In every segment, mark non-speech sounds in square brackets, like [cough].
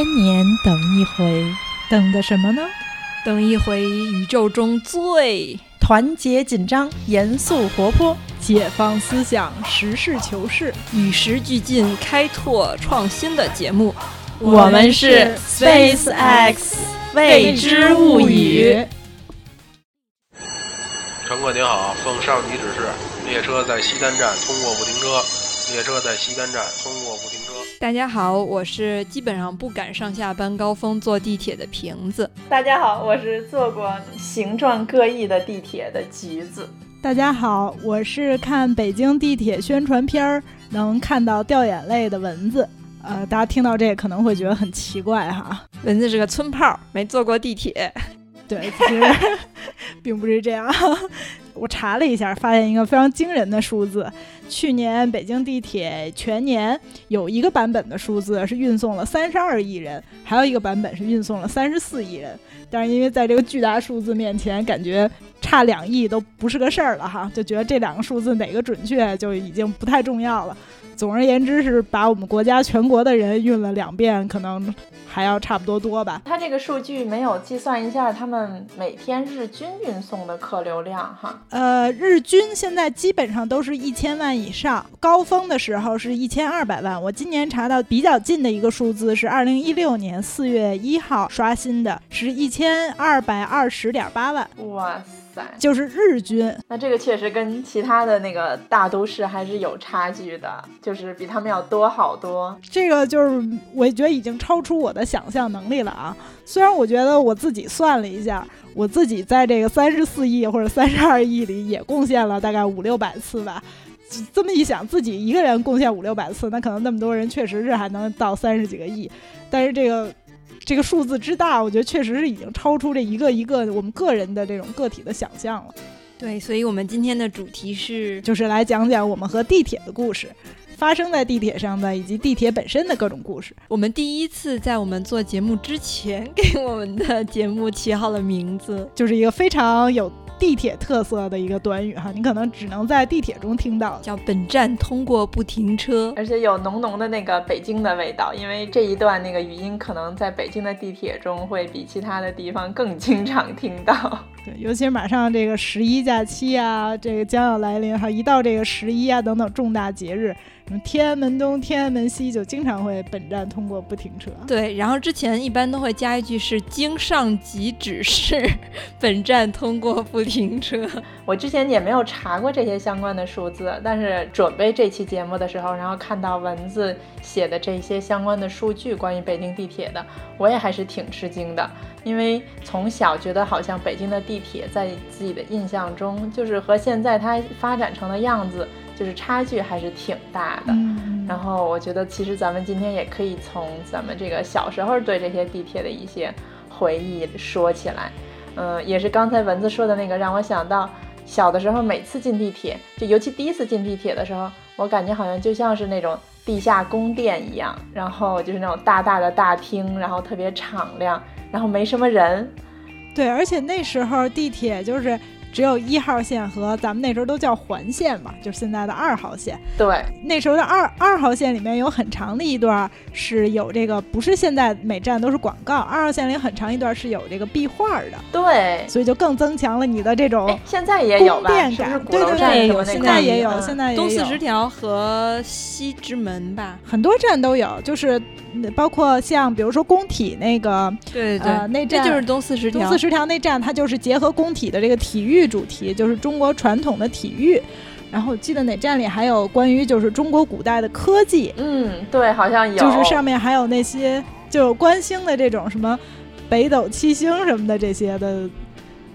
千年等一回，等的什么呢？等一回宇宙中最团结紧张、严肃活泼、解放思想、实事求是、与时俱进、开拓创新的节目。我们是 Space X 未知物语。乘客您好，奉上级指示，列车在西单站通过不停车。列车在西单站通过不停车。大家好，我是基本上不敢上下班高峰坐地铁的瓶子。大家好，我是坐过形状各异的地铁的橘子。大家好，我是看北京地铁宣传片儿能看到掉眼泪的蚊子。呃，大家听到这可能会觉得很奇怪哈，蚊子是个村炮，没坐过地铁。对，其实 [laughs] 并不是这样。我查了一下，发现一个非常惊人的数字：去年北京地铁全年有一个版本的数字是运送了三十二亿人，还有一个版本是运送了三十四亿人。但是因为在这个巨大数字面前，感觉差两亿都不是个事儿了哈，就觉得这两个数字哪个准确就已经不太重要了。总而言之，是把我们国家全国的人运了两遍，可能还要差不多多吧。他这个数据没有计算一下他们每天日均运送的客流量哈。呃，日均现在基本上都是一千万以上，高峰的时候是一千二百万。我今年查到比较近的一个数字是二零一六年四月一号刷新的，是一千二百二十点八万。哇！就是日军，那这个确实跟其他的那个大都市还是有差距的，就是比他们要多好多。这个就是我觉得已经超出我的想象能力了啊！虽然我觉得我自己算了一下，我自己在这个三十四亿或者三十二亿里也贡献了大概五六百次吧。这么一想，自己一个人贡献五六百次，那可能那么多人确实是还能到三十几个亿，但是这个。这个数字之大，我觉得确实是已经超出这一个一个我们个人的这种个体的想象了。对，所以我们今天的主题是，就是来讲讲我们和地铁的故事，发生在地铁上的以及地铁本身的各种故事。我们第一次在我们做节目之前，[laughs] 给我们的节目起好了名字，就是一个非常有。地铁特色的一个短语哈，你可能只能在地铁中听到，叫本站通过不停车，而且有浓浓的那个北京的味道，因为这一段那个语音可能在北京的地铁中会比其他的地方更经常听到。[laughs] 对，尤其是马上这个十一假期啊，这个将要来临哈，一到这个十一啊等等重大节日。天安门东、天安门西就经常会本站通过不停车。对，然后之前一般都会加一句是经上级指示，本站通过不停车。[laughs] 我之前也没有查过这些相关的数字，但是准备这期节目的时候，然后看到文字写的这些相关的数据，关于北京地铁的，我也还是挺吃惊的。因为从小觉得好像北京的地铁在自己的印象中，就是和现在它发展成的样子。就是差距还是挺大的，然后我觉得其实咱们今天也可以从咱们这个小时候对这些地铁的一些回忆说起来，嗯，也是刚才蚊子说的那个让我想到小的时候每次进地铁，就尤其第一次进地铁的时候，我感觉好像就像是那种地下宫殿一样，然后就是那种大大的大厅，然后特别敞亮，然后没什么人，对，而且那时候地铁就是。只有一号线和咱们那时候都叫环线嘛，就是现在的二号线。对，那时候的二二号线里面有很长的一段是有这个，不是现在每站都是广告。二号线里很长一段是有这个壁画的。对，所以就更增强了你的这种现在也有吧？对对对，现在也有，现在也有。东四十条和西直门吧，很多站都有，就是包括像比如说工体那个，对对对，那站就是东四十条。东四十条那站它就是结合工体的这个体育。主题就是中国传统的体育，然后记得哪站里还有关于就是中国古代的科技，嗯，对，好像有，就是上面还有那些就观星的这种什么北斗七星什么的这些的，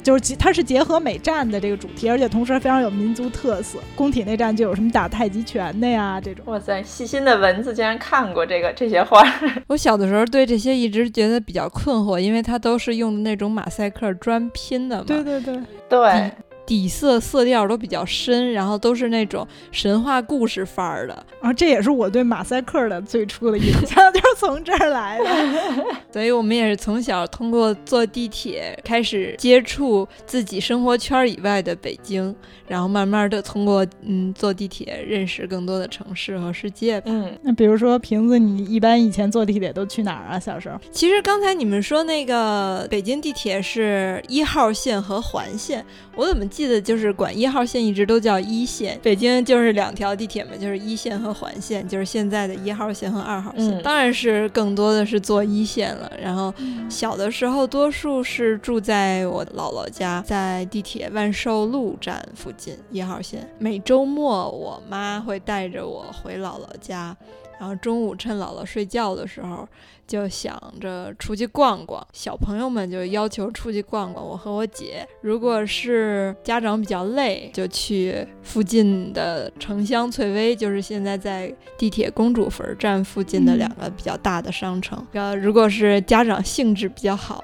就是它是结合美战的这个主题，而且同时非常有民族特色。宫体内战就有什么打太极拳的呀这种。哇塞，细心的蚊子竟然看过这个这些画。[laughs] 我小的时候对这些一直觉得比较困惑，因为它都是用的那种马赛克砖拼的嘛。对对对。对，底色色调都比较深，然后都是那种神话故事范儿的。然后这也是我对马赛克的最初的印象，[laughs] 就是从这儿来的。[laughs] 所以我们也是从小通过坐地铁开始接触自己生活圈以外的北京，然后慢慢的通过嗯坐地铁认识更多的城市和世界。嗯，那比如说瓶子，你一般以前坐地铁都去哪儿啊？小时候？其实刚才你们说那个北京地铁是一号线和环线，我怎么记得就是管一号线一直都叫一线？北京就是两条地铁嘛，就是一线和环线，就是现在的一号线和二号线。嗯当然是更多的是坐一线了。然后小的时候，多数是住在我姥姥家，在地铁万寿路站附近一号线。每周末，我妈会带着我回姥姥家，然后中午趁姥姥睡觉的时候，就想着出去逛逛。小朋友们就要求出去逛逛，我和我姐，如果是家长比较累，就去附近的城乡翠微，就是现在在地铁公主坟站附近的两个比较大的商城。呃，如果是家长兴致比较好，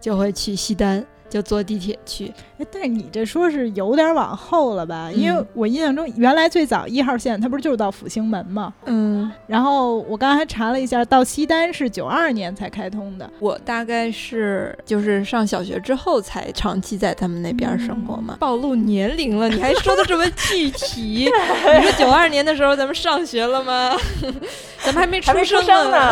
就会去西单。就坐地铁去，哎，但是你这说是有点往后了吧？因为嗯我印象中，原来最早一号线它不是就是到复兴门吗？嗯，然后我刚才查了一下，到西单是九二年才开通的。我大概是就是上小学之后才长期在他们那边生活嘛。暴露年龄了，你还说的这么具体？[laughs] 你说九二年的时候咱们上学了吗？[laughs] 咱们还没还没出生生呢。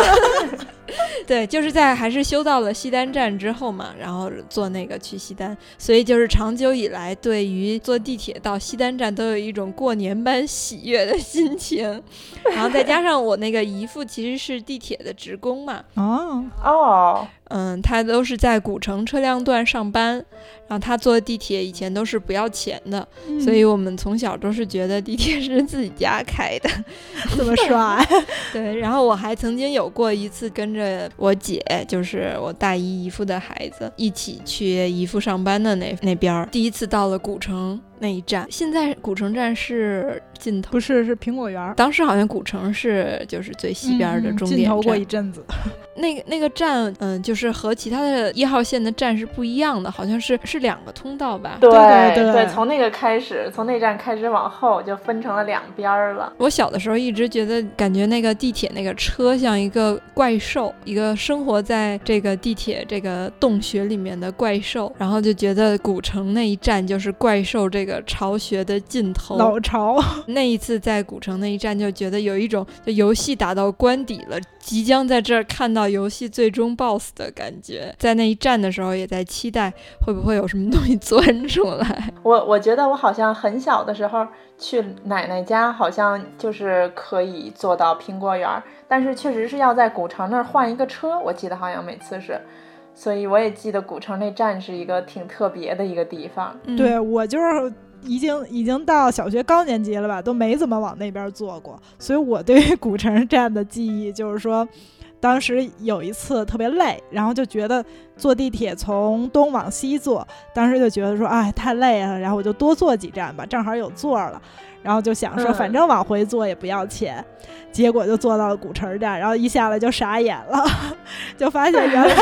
[laughs] [laughs] 对，就是在还是修到了西单站之后嘛，然后坐那个去西单，所以就是长久以来对于坐地铁到西单站都有一种过年般喜悦的心情，然后再加上我那个姨父其实是地铁的职工嘛，哦，哦，嗯，他都是在古城车辆段上班，然后他坐地铁以前都是不要钱的，嗯所以我们从小都是觉得地铁是自己家开的。[laughs] 这么帅，对，然后我还曾经有过一次跟着我姐，就是我大姨姨夫的孩子，一起去姨夫上班的那那边儿，第一次到了古城那一站。现在古城站是尽头，不是是苹果园儿当时好像古城是就是最西边儿的嗯终点尽头过一阵子。[laughs] 那个那个站，嗯，就是和其他的一号线的站是不一样的，好像是是两个通道吧。对对对从那个开始，从那站开始往后就分成了两边儿了。我小的时候一直觉得，感觉那个地铁那个车像一个怪兽，一个生活在这个地铁这个洞穴里面的怪兽，然后就觉得古城那一站就是怪兽这个巢穴的尽头。老巢，[laughs] [laughs] 那一次在古城那一站，就觉得有一种就游戏打到关底了，即将在这儿看到游戏最终 BOSS 的感觉。在那一站的时候，也在期待会不会有什么东西钻出来。[laughs] 我我觉得我好像很小的时候去奶奶家，好像就是可以坐到苹果园儿，但是确实是要在古城那儿换一个车，我记得好像每次是，所以我也记得古城那站是一个挺特别的一个地方。嗯对我就是已经已经到小学高年级了吧，都没怎么往那边坐过，所以我对于古城站的记忆就是说。当时有一次特别累，然后就觉得坐地铁从东往西坐，当时就觉得说，哎，太累了，然后我就多坐几站吧，正好有座儿了，然后就想说，嗯。反正往回坐也不要钱，结果就坐到了古城站，然后一下来就傻眼了，[laughs] 就发现原来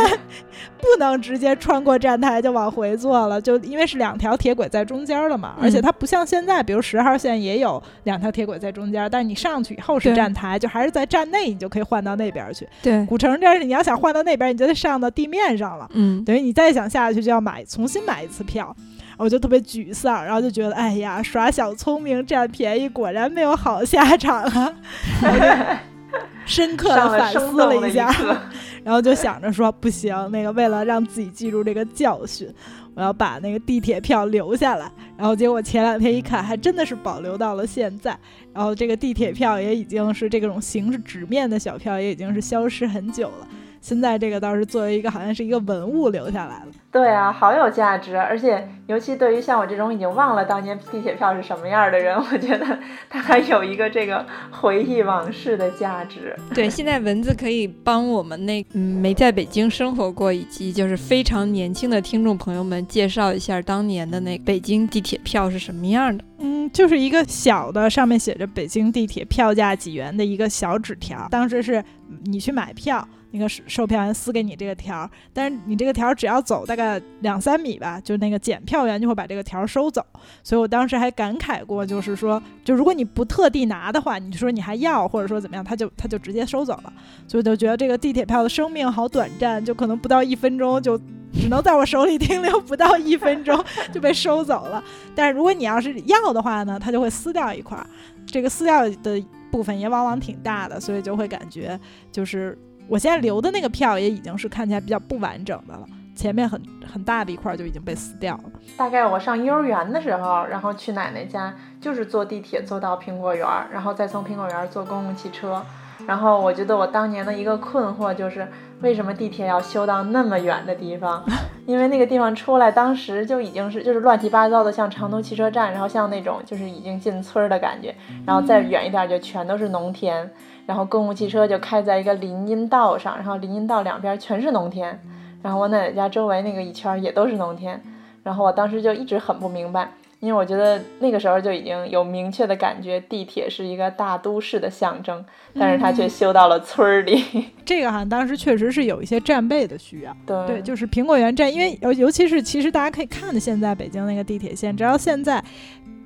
不能直接穿过站台就往回坐了，就因为是两条铁轨在中间了嘛，而且嗯。它不像现在，比如十号线也有两条铁轨在中间，但是你上去以后是站台，就还是在站内，你就可以换到那边去。对，古城站是你要想换到那边，你就得上到地面上了，嗯，等于你再想下去就要买重新买一次票。我就特别沮丧，然后就觉得，哎呀，耍小聪明占便宜，果然没有好下场啊！[laughs] 深刻的反思了一下，课，[laughs] 然后就想着说，不行，那个为了让自己记住这个教训，我要把那个地铁票留下来。然后结果前两天一看，还真的是保留到了现在。然后这个地铁票也已经是这种形式纸面的小票，也已经是消失很久了。现在这个倒是作为一个好像是一个文物留下来了。对啊，好有价值，而且尤其对于像我这种已经忘了当年地铁票是什么样的人，我觉得 [laughs] 它还有一个这个回忆往事的价值。对，现在文字可以帮我们那嗯没在北京生活过以及就是非常年轻的听众朋友们介绍一下当年的那北京地铁票是什么样的。嗯，就是一个小的，上面写着北京地铁票价几元的一个小纸条。当时是你去买票，那个售票员撕给你这个条，但是你这个条只要走大概两三米吧，就那个检票员就会把这个条收走。所以我当时还感慨过，就是说，就如果你不特地拿的话，你说你还要，或者说怎么样，他就他就直接收走了。所以就觉得这个地铁票的生命好短暂，就可能不到一分钟就只能在我手里停留不到一分钟就被收走了。但是如果你要是要的话呢，他就会撕掉一块儿，这个撕掉的部分也往往挺大的，所以就会感觉就是我现在留的那个票也已经是看起来比较不完整的了，前面很很大的一块就已经被撕掉了。大概我上幼儿园的时候，然后去奶奶家，就是坐地铁坐到苹果园，然后再从苹果园坐公共汽车。然后我觉得我当年的一个困惑就是，为什么地铁要修到那么远的地方？[laughs] 因为那个地方出来，当时就已经是就是乱七八糟的，像长途汽车站，然后像那种就是已经进村儿的感觉。然后再远一点就全都是农田，然后公共汽车就开在一个林荫道上，然后林荫道两边全是农田。然后我奶奶家周围那个一圈也都是农田。然后我当时就一直很不明白。因为我觉得那个时候就已经有明确的感觉，地铁是一个大都市的象征，但是它却修到了村儿里。[laughs] 这个好像当时确实是有一些战备的需要。对，就是苹果园站，因为尤尤其是其实大家可以看的，现在北京那个地铁线，只要现在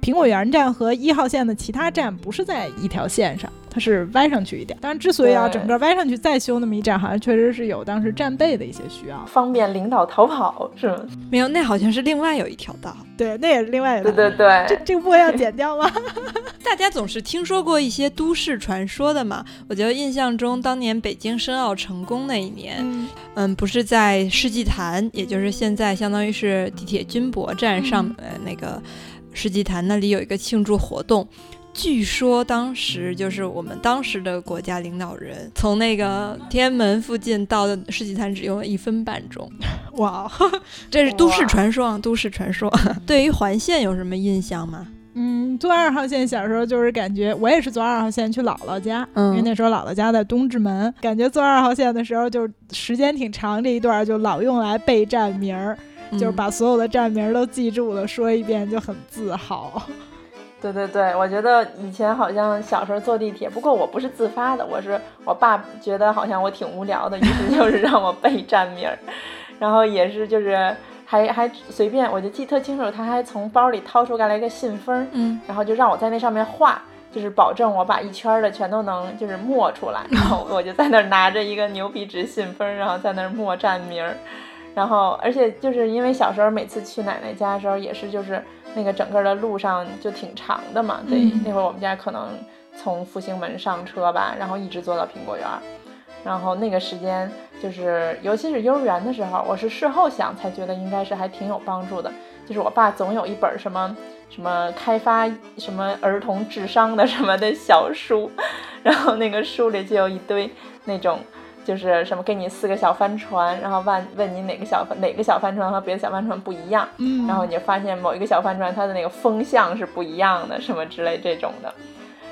苹果园站和一号线的其他站不是在一条线上。它是歪上去一点，但是之所以要整个歪上去再修那么一站，好像确实是有当时战备的一些需要，方便领导逃跑是吗？没有，那好像是另外有一条道，对，那也是另外一条。对对对，这这个部分要剪掉吗？[laughs] 大家总是听说过一些都市传说的嘛，我觉得印象中当年北京申奥成功那一年，嗯，不是在世纪坛，也就是现在相当于是地铁军博站上呃那个世纪坛那里有一个庆祝活动。据说当时就是我们当时的国家领导人从那个天安门附近到世纪坛只用了一分半钟。[laughs] 哇，[laughs] 这是都市传说，啊，都市传说。[laughs] 对于环线有什么印象吗？嗯，坐二号线小时候就是感觉，我也是坐二号线去姥姥家，因为那时候姥姥家在东直门，感觉坐二号线的时候就时间挺长，这一段就老用来备站名儿，就是把所有的站名都记住了，说一遍就很自豪。[laughs] 对对对，我觉得以前好像小时候坐地铁，不过我不是自发的，我是我爸觉得好像我挺无聊的，于是就是让我背站名儿，然后也是就是还还随便，我就记特清楚，他还从包里掏出来一个信封，嗯，然后就让我在那上面画，就是保证我把一圈的全都能就是默出来，然后我就在那儿拿着一个牛皮纸信封，然后在那儿默站名儿，然后而且就是因为小时候每次去奶奶家的时候也是就是。那个整个的路上就挺长的嘛，对，那会儿我们家可能从复兴门上车吧，然后一直坐到苹果园，然后那个时间就是，尤其是幼儿园的时候，我是事后想才觉得应该是还挺有帮助的，就是我爸总有一本什么什么开发什么儿童智商的什么的小书，[laughs] 然后那个书里就有一堆那种。就是什么给你四个小帆船，然后问问你哪个小哪个小帆船和别的小帆船不一样，嗯，然后你就发现某一个小帆船它的那个风向是不一样的，什么之类这种的，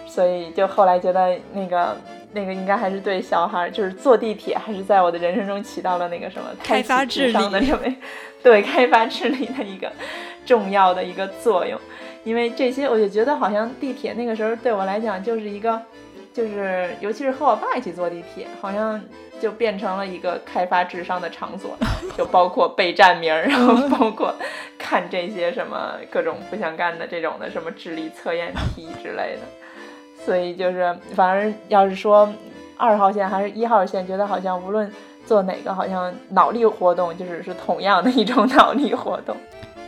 所以就后来觉得那个那个应该还是对小孩，就是坐地铁还是在我的人生中起到了那个什么开发智力的这么 [laughs] 对开发智力的一个重要的一个作用，因为这些我就觉得好像地铁那个时候对我来讲就是一个。就是，尤其是和我爸一起坐地铁，好像就变成了一个开发智商的场所，[laughs] 就包括背站名，然后包括看这些什么各种不相干的这种的什么智力测验题之类的。所以就是，反正要是说二号线还是一号线，觉得好像无论坐哪个，好像脑力活动就是是同样的一种 [laughs] 脑力活动。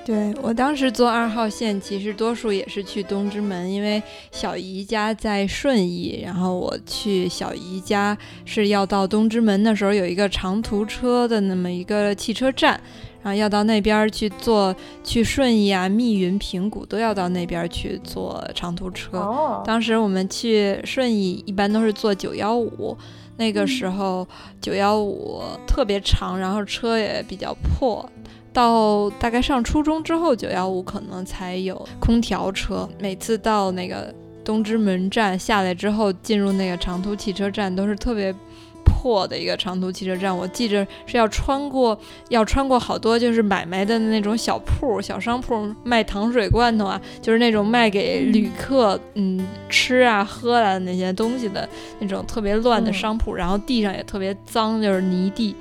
对我当时坐二号线，其实多数也是去东直门，因为小姨家在顺义，然后我去小姨家是要到东直门的时候，有一个长途车的那么一个汽车站，然后要到那边去坐，去顺义啊、密云、平谷都要到那边去坐长途车。当时我们去顺义一般都是坐九幺五，那个时候九幺五特别长，然后车也比较破。到大概上初中之后，九幺五可能才有空调车。每次到那个东直门站下来之后，进入那个长途汽车站都是特别破的一个长途汽车站，我记着是要穿过，要穿过好多就是买卖的那种小铺、小商铺，卖糖水罐头啊，就是那种卖给旅客嗯吃啊喝啊那些东西的那种特别乱的商铺，然后地上也特别脏，就是泥地。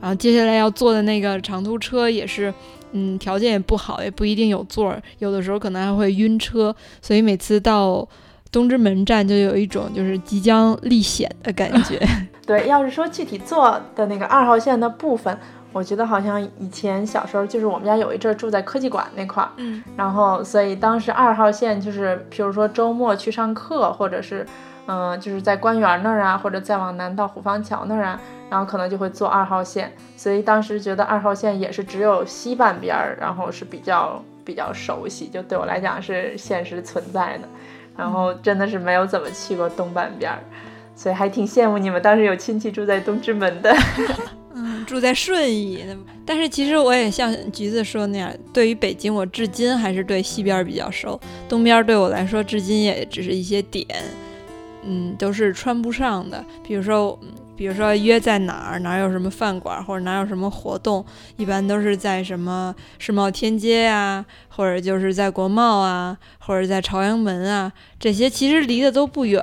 然后接下来要坐的那个长途车也是，嗯，条件也不好，也不一定有座儿，有的时候可能还会晕车，所以每次到东直门站就有一种就是即将历险的感觉。[laughs] 对，要是说具体坐的那个二号线的部分，我觉得好像以前小时候就是我们家有一阵住在科技馆那块儿，嗯，然后所以当时二号线就是比如说周末去上课，或者是嗯就是在官园那儿啊，或者再往南到虎坊桥那儿啊。然后可能就会坐二号线，所以当时觉得二号线也是只有西半边儿，然后是比较比较熟悉，就对我来讲是现实存在的。然后真的是没有怎么去过东半边儿，所以还挺羡慕你们当时有亲戚住在东直门的，[laughs] 嗯，住在顺义。但是其实我也像橘子说那样，对于北京，我至今还是对西边比较熟，东边对我来说至今也只是一些点，嗯，都是穿不上的。比如说。比如说约在哪儿，哪儿有什么饭馆或者哪有什么活动，一般都是在什么世贸天阶呀，或者就是在国贸啊，或者在朝阳门啊，这些其实离得都不远，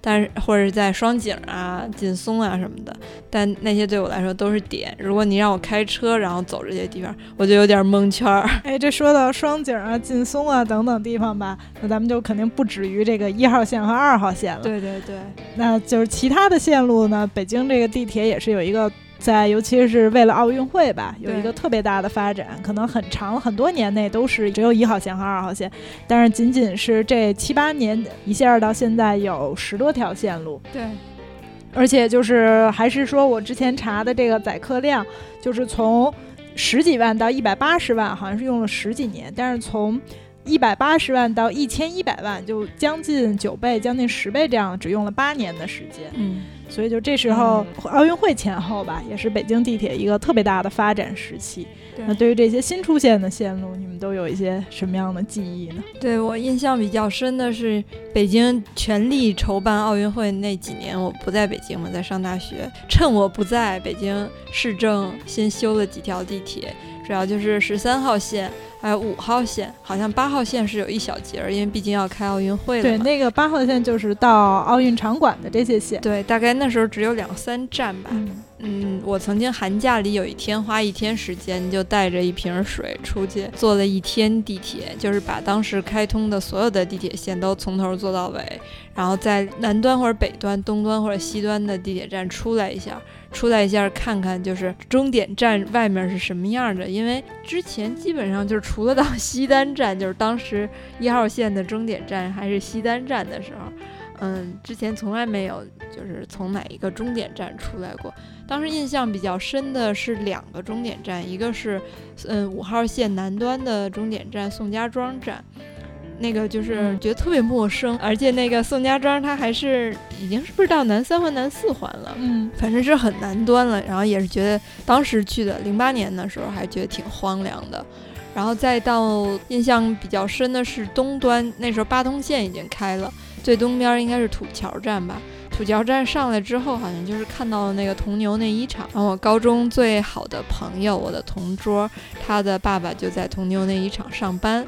但是或者在双井啊、劲松啊什么的，但那些对我来说都是点。如果你让我开车然后走这些地方，我就有点蒙圈儿。[laughs] 哎，这说到双井啊、劲松啊等等地方吧，那咱们就肯定不止于这个一号线和二号线了。对对对，那就是其他的线路呢，北。北京这个地铁也是有一个在，尤其是为了奥运会吧，有一个特别大的发展。可能很长很多年内都是只有一号线和二号线，但是仅仅是这七八年一下到现在有十多条线路。对，而且就是还是说我之前查的这个载客量，就是从十几万到一百八十万，好像是用了十几年，但是从一百八十万到一千一百万，就将近九倍、将近十倍这样，只用了八年的时间。嗯。所以就这时候奥运会前后吧，也是北京地铁一个特别大的发展时期。那对于这些新出现的线路，你们都有一些什么样的记忆呢？对我印象比较深的是北京全力筹办奥运会那几年，我不在北京嘛，在上大学。趁我不在北京，市政先修了几条地铁，主要就是十三号线。还有五号线，好像八号线是有一小节儿，因为毕竟要开奥运会了。对，那个八号线就是到奥运场馆的这些线。对，大概那时候只有两三站吧。嗯，嗯我曾经寒假里有一天花一天时间，就带着一瓶水出去坐了一天地铁，就是把当时开通的所有的地铁线都从头坐到尾，然后在南端或者北端、东端或者西端的地铁站出来一下。出来一下看看，就是终点站外面是什么样的。因为之前基本上就是除了到 [laughs] 西单站，就是当时一号线的终点站还是西单站的时候，嗯，之前从来没有就是从哪一个终点站出来过。当时印象比较深的是两个终点站，一个是嗯五号线南端的终点站宋家庄站。那个就是觉得特别陌生，而且那个宋家庄它还是已经是不是到南三环南四环了，嗯，反正是很南端了。然后也是觉得当时去的零八年的时候还觉得挺荒凉的。然后再到印象比较深的是东端，那时候八通线已经开了，最东边应该是土桥站吧。土桥站上来之后，好像就是看到了那个铜牛内衣厂。然后我高中最好的朋友，我的同桌，他的爸爸就在铜牛内衣厂上班。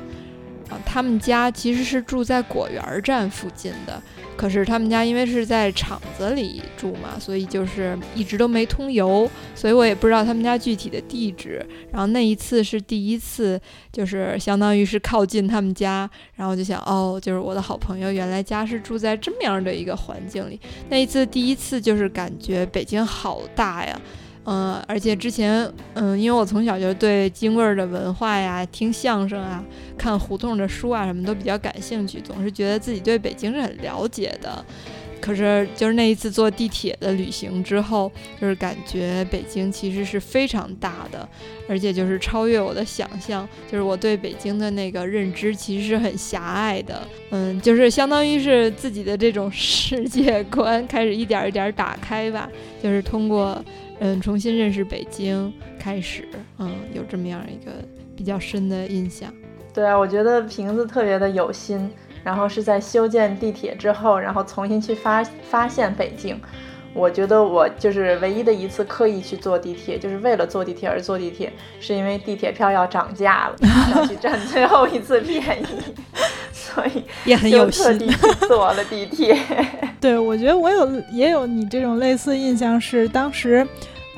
啊，他们家其实是住在果园站附近的，可是他们家因为是在厂子里住嘛，所以就是一直都没通邮，所以我也不知道他们家具体的地址。然后那一次是第一次，就是相当于是靠近他们家，然后就想，哦，就是我的好朋友原来家是住在这么样的一个环境里。那一次第一次就是感觉北京好大呀。嗯，而且之前，嗯，因为我从小就对京味儿的文化呀、听相声啊、看胡同的书啊，什么都比较感兴趣，总是觉得自己对北京是很了解的。可是，就是那一次坐地铁的旅行之后，就是感觉北京其实是非常大的，而且就是超越我的想象，就是我对北京的那个认知其实是很狭隘的。嗯，就是相当于是自己的这种 [laughs] 世界观开始一点一点打开吧，就是通过。嗯，重新认识北京开始，嗯，有这么样一个比较深的印象。对啊，我觉得瓶子特别的有心，然后是在修建地铁之后，然后重新去发发现北京。我觉得我就是唯一的一次刻意去坐地铁，就是为了坐地铁而坐地铁，是因为地铁票要涨价了，[laughs] 要去占最后一次便宜，[laughs] 所以也很有心特地。去坐了地铁。[laughs] 对，我觉得我有也有你这种类似印象，是当时，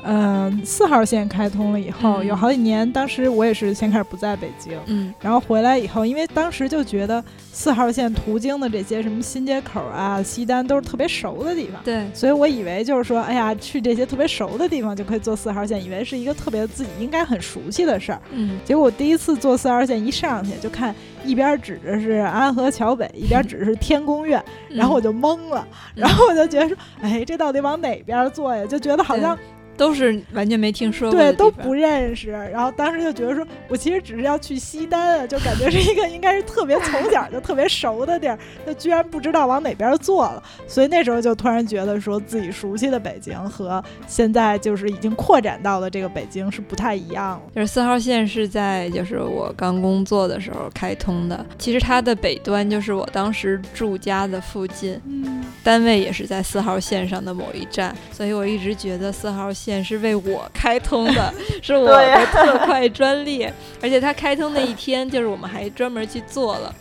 呃，四号线开通了以后，嗯有好几年，当时我也是先开始不在北京，嗯然后回来以后，因为当时就觉得四号线途经的这些什么新街口啊、西单都是特别熟的地方。对，所以我以为就是说，哎呀，去这些特别熟的地方就可以坐四号线，以为是一个特别自己应该很熟悉的事儿。嗯结果我第一次坐四号线一上去，就看一边指着是安河桥北，一边指着是天宫院，然后我就懵了，嗯然后我就觉得说，哎，这到底往哪边坐呀？就觉得好像都是完全没听说过对都不认识。然后当时就觉得说，我其实只是要去西单啊，就感觉是一个应该是特别从小就特别熟的地儿，那居然不知道往哪边坐了。所以那时候就突然觉得说自己熟悉的北京和现在就是已经扩展到的这个北京是不太一样了。就是四号线是在就是我刚工作的时候开通的，其实它的北端就是我当时住家的附近，嗯，单位也是在四号线上的某一站，所以我一直觉得四号线是为我开通的，[laughs] 是我的特快专列。而且它开通那一天，就是我们还专门去做了，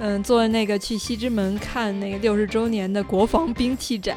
嗯，做那个去西直门看那个六十周年的国防兵器展。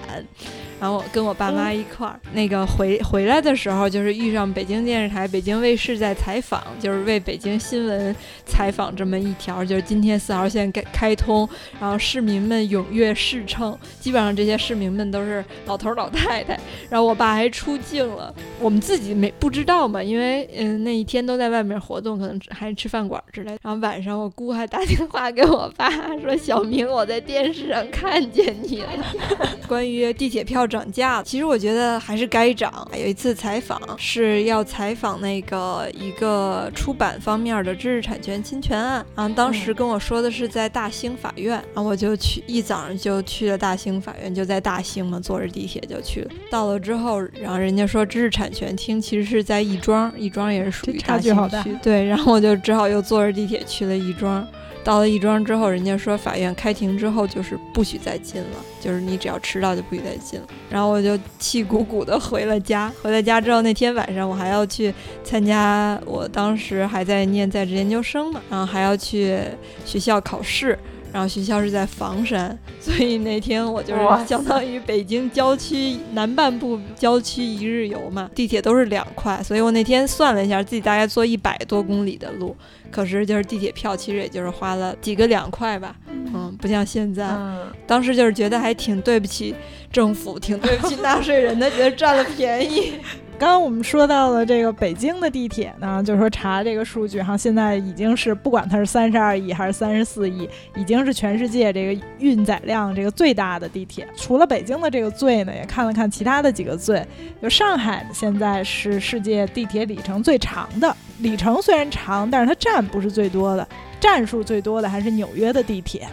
然后我跟我爸妈一块儿，那个回回来的时候，就是遇上北京电视台、北京卫视在采访，就是为北京新闻采访这么一条，就是今天四号线开开通，然后市民们踊跃试乘，基本上这些市民们都是老头儿老太太。然后我爸还出镜了，我们自己没不知道嘛，因为嗯那一天都在外面活动，可能还吃饭馆之类的。然后晚上我姑还打电话给我爸说：“小明，我在电视上看见你了。” [laughs] [laughs] 关于地铁票涨价，其实我觉得还是该涨。有一次采访是要采访那个一个出版方面的知识产权侵权案，然后当时跟我说的是在大兴法院，然后我就去一早上就去了大兴法院，就在大兴嘛，坐着地铁就去了。到了之后，然后人家说知识产权厅其实是在亦庄，亦庄也是属于大兴区，对，然后我就只好又坐着地铁去了亦庄。到了亦庄之后，人家说法院开庭之后就是不许再进了，就是你只要迟到就不许再进了。然后我就气鼓鼓的回了家。回了家之后，那天晚上我还要去参加，我当时还在念在职研究生嘛，然后还要去学校考试。然后学校是在房山，所以那天我就是相当于北京郊区南半部郊区一日游嘛，地铁都是两块，所以我那天算了一下，自己大概坐一百多公里的路，可是就是地铁票其实也就是花了几个两块吧，嗯，不像现在，嗯，当时就是觉得还挺对不起政府，挺对不起纳税人的，觉得占了便宜。刚刚我们说到了这个北京的地铁呢，就是说查这个数据哈，现在已经是不管它是三十二亿还是三十四亿，已经是全世界这个运载量这个最大的地铁。除了北京的这个最呢，也看了看其他的几个最，就上海现在是世界地铁里程最长的，里程虽然长，但是它站不是最多的，站数最多的还是纽约的地铁。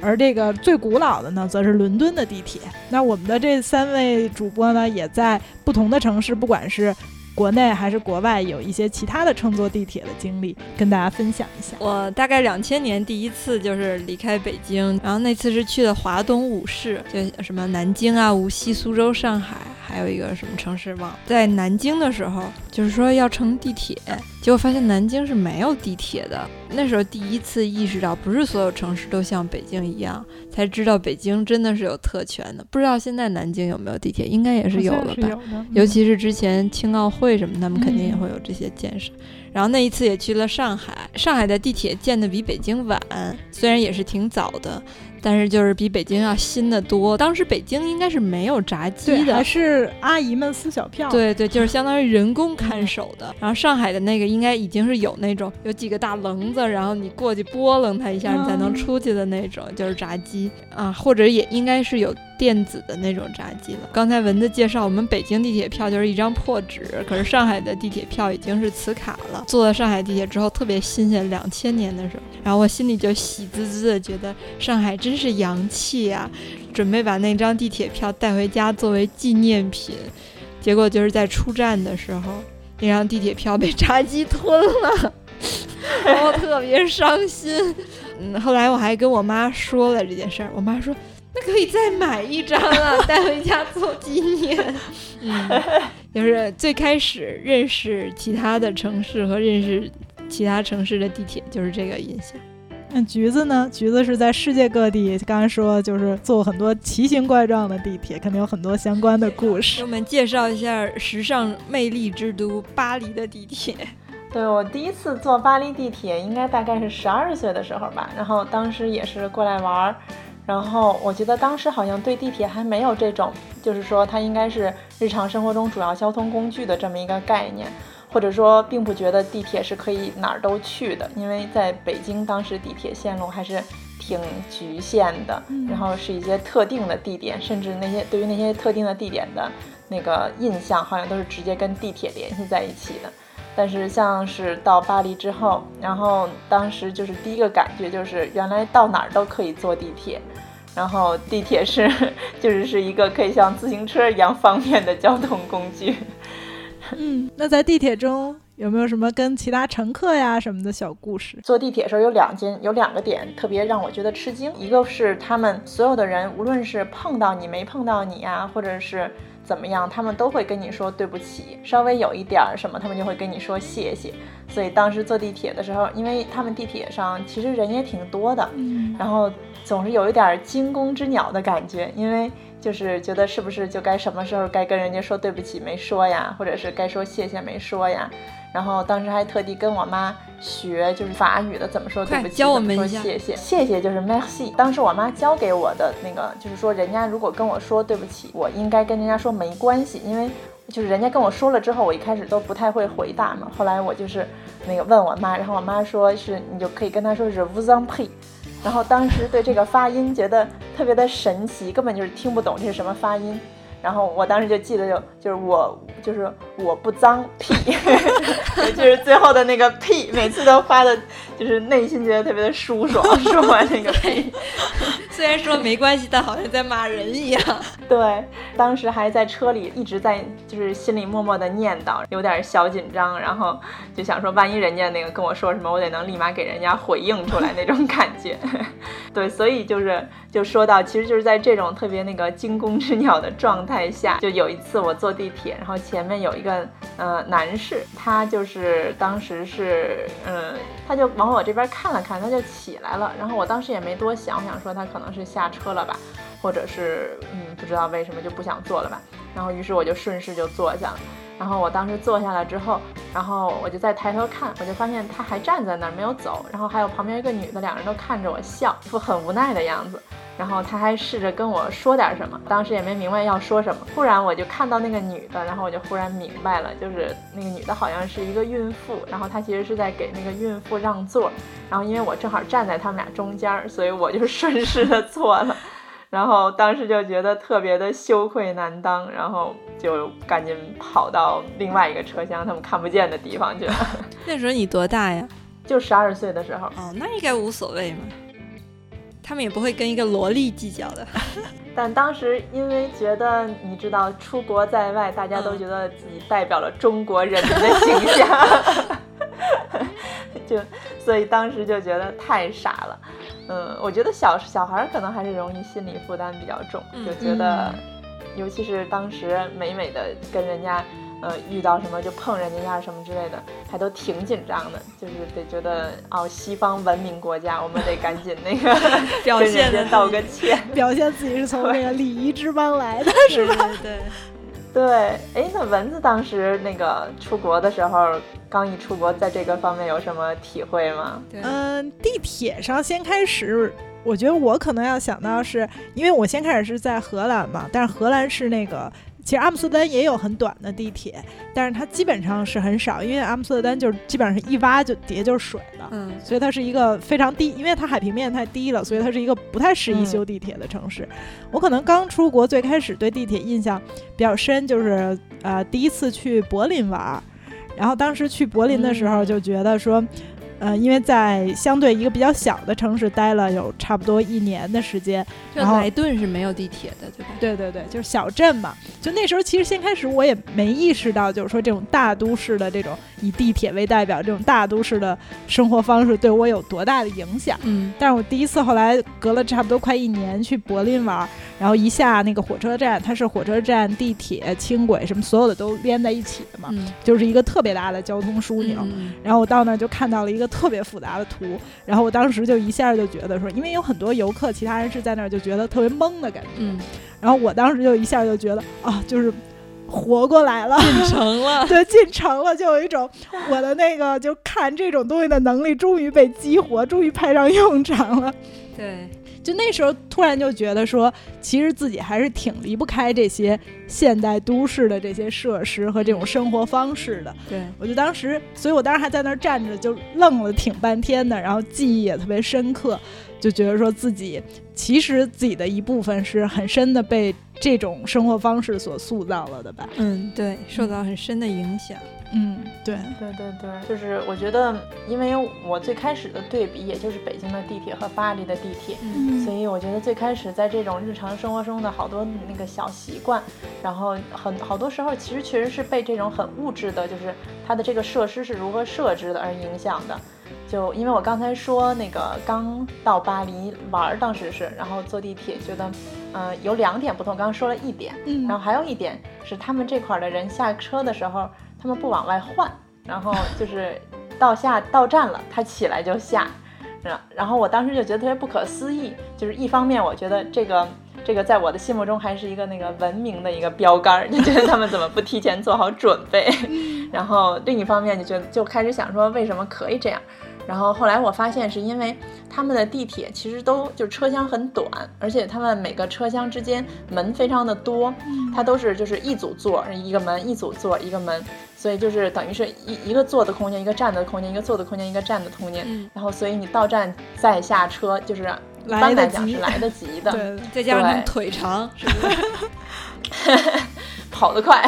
而这个最古老的呢，则是伦敦的地铁。那我们的这三位主播呢，也在不同的城市，不管是国内还是国外，有一些其他的乘坐地铁的经历，跟大家分享一下。我大概两千年第一次就是离开北京，然后那次是去的华东五市，就什么南京啊、无锡、苏州、上海，还有一个什么城市忘了。在南京的时候，就是说要乘地铁，结果发现南京是没有地铁的。那时候第一次意识到，不是所有城市都像北京一样，才知道北京真的是有特权的。不知道现在南京有没有地铁，应该也是有了吧？尤其是之前青奥会什么，他们肯定也嗯会有这些建设。然后那一次也去了上海，上海的地铁建的比北京晚，虽然也是挺早的，但是就是比北京要新的多。当时北京应该是没有闸机的，还。是阿姨们撕小票。，对对，就是相当于人工看守的。然后上海的那个应该已经是有那种有几个大棱子，然后你过去拨楞它一下，你才能嗯出去的那种，就是闸机啊，或者也应该是有电子的那种炸鸡了。刚才蚊子介绍，我们北京地铁票就是一张破纸，可是上海的地铁票已经是磁卡了。坐了上海地铁之后特别新鲜，两千年的时候，然后我心里就喜滋滋的觉得上海真是洋气啊，准备把那张地铁票带回家作为纪念品。结果就是在出站的时候，那张地铁票被炸鸡吞了，[laughs] 然后特别伤心。嗯，后来我还跟我妈说了这件事儿，我妈说。那可以再买一张啊，带回家做纪念。[laughs] 嗯，就是最开始认识其他的城市和认识其他城市的地铁，就是这个印象。那橘子呢？橘子是在世界各地，刚刚说就是坐很多奇形怪状的地铁，肯定有很多相关的故事。给我们介绍一下时尚魅力之都巴黎的地铁。对我第一次坐巴黎地铁，应该大概是十二岁的时候吧。然后当时也是过来玩儿，然后我觉得当时好像对地铁还没有这种，就是说它应该是日常生活中主要交通工具的这么一个概念。或者说，并不觉得地铁是可以哪儿都去的，因为在北京当时地铁线路还是挺局限的，然后是一些特定的地点，甚至那些对于那些特定的地点的那个印象，好像都是直接跟地铁联系在一起的。但是像是到巴黎之后，然后当时就是第一个感觉就是，原来到哪儿都可以坐地铁，然后地铁是 [laughs] 就是是一个可以像自行车一样方便的交通工具。[laughs] 嗯，那在地铁中有没有什么跟其他乘客呀什么的小故事？坐地铁的时候有两件，有两个点特别让我觉得吃惊。一个是他们所有的人，无论是碰到你没碰到你呀，或者是怎么样，他们都会跟你说对不起。稍微有一点儿什么，他们就会跟你说谢谢。所以当时坐地铁的时候，因为他们地铁上其实人也挺多的，嗯，然后总是有一点惊弓之鸟的感觉，因为。就是觉得是不是就该什么时候该跟人家说对不起没说呀，或者是该说谢谢没说呀？然后当时还特地跟我妈学，就是法语的怎么说对不起，教我们说谢谢，谢谢就是 merci。当时我妈教给我的那个就是说，人家如果跟我说对不起，我应该跟人家说没关系，因为就是人家跟我说了之后，我一开始都不太会回答嘛。后来我就是那个问我妈，然后我妈说是你就可以跟她说是 vous en prie。然后当时对这个发音觉得特别的神奇，根本就是听不懂这是什么发音。然后我当时就记得就就是我就是我不脏屁，[laughs] [laughs] 就是最后的那个屁，每次都发的，就是内心觉得特别的舒爽。说完那个屁，[laughs] 虽然说没关系，但好像在骂人一样。对，当时还在车里一直在就是心里默默的念叨，有点小紧张，然后就想说万一人家那个跟我说什么，我得能立马给人家回应出来那种感觉。[laughs] 对，所以就是就说到，其实就是在这种特别那个惊弓之鸟的状。态下就有一次我坐地铁，然后前面有一个呃男士，他他就是当时是嗯，他就往我这边看了看，他就起来了。然后我当时也没多想，我想说他可能是下车了吧，或者是嗯不知道为什么就不想坐了吧。然后于是我就顺势就坐下了。然后我当时坐下来之后，然后我就再抬头看，我就发现他还站在那儿没有走。然后还有旁边一个女的，两人都看着我笑，一副很无奈的样子。然后他还试着跟我说点什么，当时也没明白要说什么。忽然我就看到那个女的，然后我就忽然明白了，就是那个女的好像是一个孕妇，然后她其实是在给那个孕妇让座。然后因为我正好站在他们俩中间，所以我就顺势的坐了。[laughs] 然后当时就觉得特别的羞愧难当，然后就赶紧跑到另外一个车厢，他们看不见的地方去了。[laughs] 那时候你多大呀？就十二岁的时候。哦，那应该无所谓嘛。他们也不会跟一个萝莉计较的，[laughs] 但当时因为觉得，你知道，出国在外，大家都觉得自己代表了中国人民的形象，[laughs] 就所以当时就觉得太傻了。嗯，我觉得小小孩可能还是容易心理负担比较重，就觉得，尤其是当时美美的跟人家。呃，遇到什么就碰人家一下什么之类的，还都挺紧张的，就是得觉得哦，西方文明国家，我们得赶紧那个 [laughs] 表现的道个歉，[laughs] 表现自己是从那个礼仪之邦来的，是吧？对对，哎，那蚊子当时那个出国的时候，刚一出国，在这个方面有什么体会吗？嗯，地铁上先开始，我觉得我可能要想到是因为我先开始是在荷兰嘛，但是荷兰是那个。其实阿姆斯特丹也有很短的地铁，但是它基本上是很少，因为阿姆斯特丹就是基本上是一挖就底下就是水了，嗯，所以它是一个非常低，因为它海平面太低了，所以它是一个不太适宜修地铁的城市。我可能刚出国，最开始对地铁印象比较深，就是呃第一次去柏林玩，然后当时去柏林的时候就觉得说。呃，因为在相对一个比较小的城市待了有差不多一年的时间，就莱顿是没有地铁的，对吧？对对对，就是小镇嘛。就那时候，其实先开始我也没意识到，就是说这种大都市的这种以地铁为代表这种大都市的生活方式对我有多大的影响。嗯但是我第一次后来隔了差不多快一年去柏林玩，然后一下那个火车站，它是火车站、地铁、轻轨什么所有的都连在一起的嘛，嗯就是一个特别大的交通枢纽。嗯然后我到那儿就看到了一个特别复杂的图，然后我当时就一下就觉得说，因为有很多游客，其他人是在那儿就觉得特别懵的感觉，嗯，然后我当时就一下就觉得啊，就是活过来了。成了。[laughs] 对，进城了，就有一种我的那个就看这种东西的能力终于被激活，终于派上用场了。对，就那时候突然就觉得说，其实自己还是挺离不开这些现代都市的这些设施和这种生活方式的。对，我就当时，所以我当时还在那儿站着，就愣了挺半天的，然后记忆也特别深刻，就觉得说自己其实自己的一部分是很深的被这种生活方式所塑造了的吧。嗯，对，受到很深的影响。嗯，对，对对对，就是我觉得，因为我最开始的对比，也就是北京的地铁和巴黎的地铁，嗯所以我觉得最开始在这种日常生活中的好多那个小习惯，然后很好多时候其实确实是被这种很物质的，就是它的这个设施是如何设置的而影响的。就因为我刚才说那个刚到巴黎玩儿，当时是，然后坐地铁觉得，嗯、有两点不同，刚刚说了一点，嗯然后还有一点是他们这块儿的人下车的时候，他们不往外换，然后就是到下到站了，他起来就下，然然后我当时就觉得特别不可思议，就是一方面我觉得这个这个在我的心目中还是一个那个文明的一个标杆儿，就觉得他们怎么不提前做好准备，[laughs] 然后另一方面就觉得就开始想说为什么可以这样。然后后来我发现是因为他们的地铁其实都就车厢很短，而且他们每个车厢之间门非常的多，它都是就是一组座儿一个门，一组座儿一个门，所以就是等于是一一个坐的空间，一个站的空间，一个坐的空间，一个站的空间。嗯然后所以你到站再下车，就是一来般得及来讲是来得及的，[laughs] 对，再加上腿长，是不是？跑得快。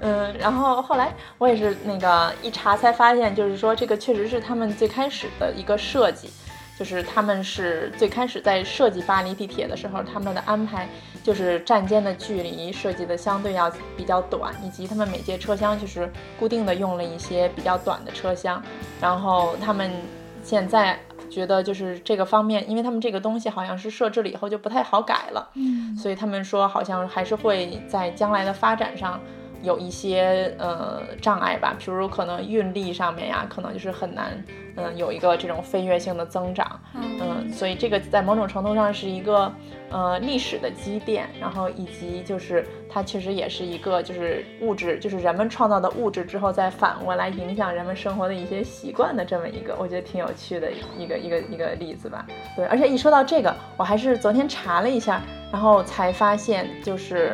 嗯，然后后来我也是那个一查才发现，就是说这个确实是他们最开始的一个设计，就是他们是最开始在设计巴黎地铁的时候，他们的安排就是站间的距离设计的相对要比较短，以及他们每节车厢就是固定的用了一些比较短的车厢，然后他们现在觉得就是这个方面，因为他们这个东西好像是设置了以后就不太好改了，嗯所以他们说好像还是会在将来的发展上有一些呃障碍吧，比如可能运力上面呀，可能就是很难嗯、有一个这种飞跃性的增长，嗯，所以这个在某种程度上是一个呃历史的积淀，然后以及就是它确实也是一个就是物质，就是人们创造的物质之后再反过来影响人们生活的一些习惯的这么一个，我觉得挺有趣的一个一个一个例子吧。对，而且一说到这个，我还是昨天查了一下，然后才发现就是。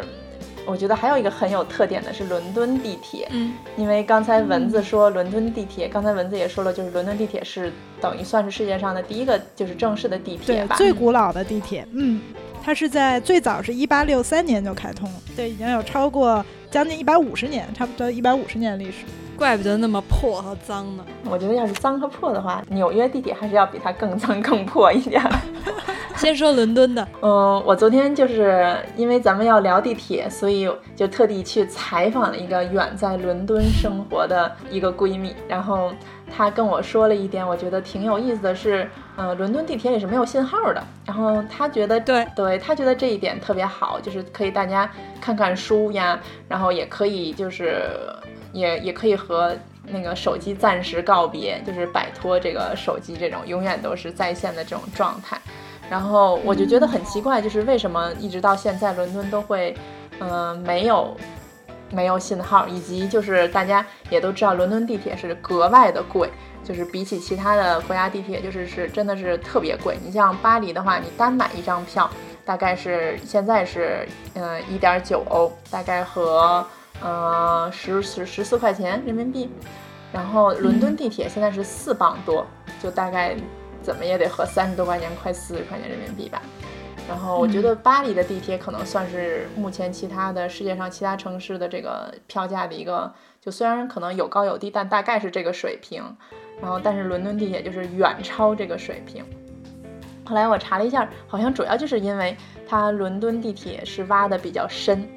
我觉得还有一个很有特点的是伦敦地铁，嗯因为刚才蚊子说伦敦地铁，刚才蚊子也说了，就是伦敦地铁是等于算是世界上的第一个就是正式的地铁对，吧。最古老的地铁，嗯，它是在最早是一八六三年就开通了，对，已经有超过将近一百五十年，差不多一百五十年历史。怪不得那么破和脏呢。我觉得要是脏和破的话，纽约地铁还是要比它更脏更破一点儿。[laughs] 先说伦敦的，嗯，我昨天就是因为咱们要聊地铁，所以就特地去采访了一个远在伦敦生活的一个闺蜜，然后她跟我说了一点，我觉得挺有意思的是，呃，伦敦地铁里是没有信号的，然后她觉得对对她觉得这一点特别好，就是可以大家看看书呀，然后也可以就是也也可以和。那个手机暂时告别，就是摆脱这个手机这种永远都是在线的这种状态。然后我就觉得很奇怪，就是为什么一直到现在伦敦都会，嗯、没有没有信号，以及就是大家也都知道，伦敦地铁是格外的贵，就是比起其他的国家地铁，就是是真的是特别贵。你像巴黎的话，你单买一张票大概是现在是嗯一点九欧，大概和呃十十十四块钱人民币。然后伦敦地铁现在是四磅多，就大概怎么也得合三十多块钱，快四十块钱人民币吧。然后我觉得巴黎的地铁可能算是目前其他的世界上其他城市的这个票价的一个，就虽然可能有高有低，但大概是这个水平。然后但是伦敦地铁就是远超这个水平。后来我查了一下，好像主要就是因为它伦敦地铁是挖的比较深，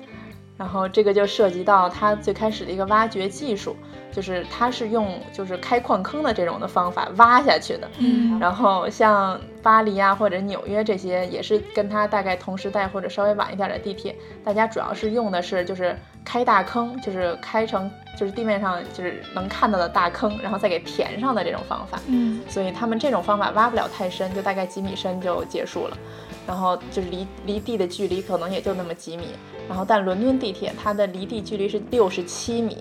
然后这个就涉及到它最开始的一个挖掘技术。就是它是用就是开矿坑的这种的方法挖下去的，嗯然后像巴黎啊或者纽约这些也是跟它大概同时代或者稍微晚一点的地铁，大家主要是用的是就是开大坑，就是开成就是地面上就是能看到的大坑，然后再给填上的这种方法。嗯所以他们这种方法挖不了太深，就大概几米深就结束了，然后就是离离地的距离可能也就那么几米，然后但伦敦地铁它的离地距离是六十七米，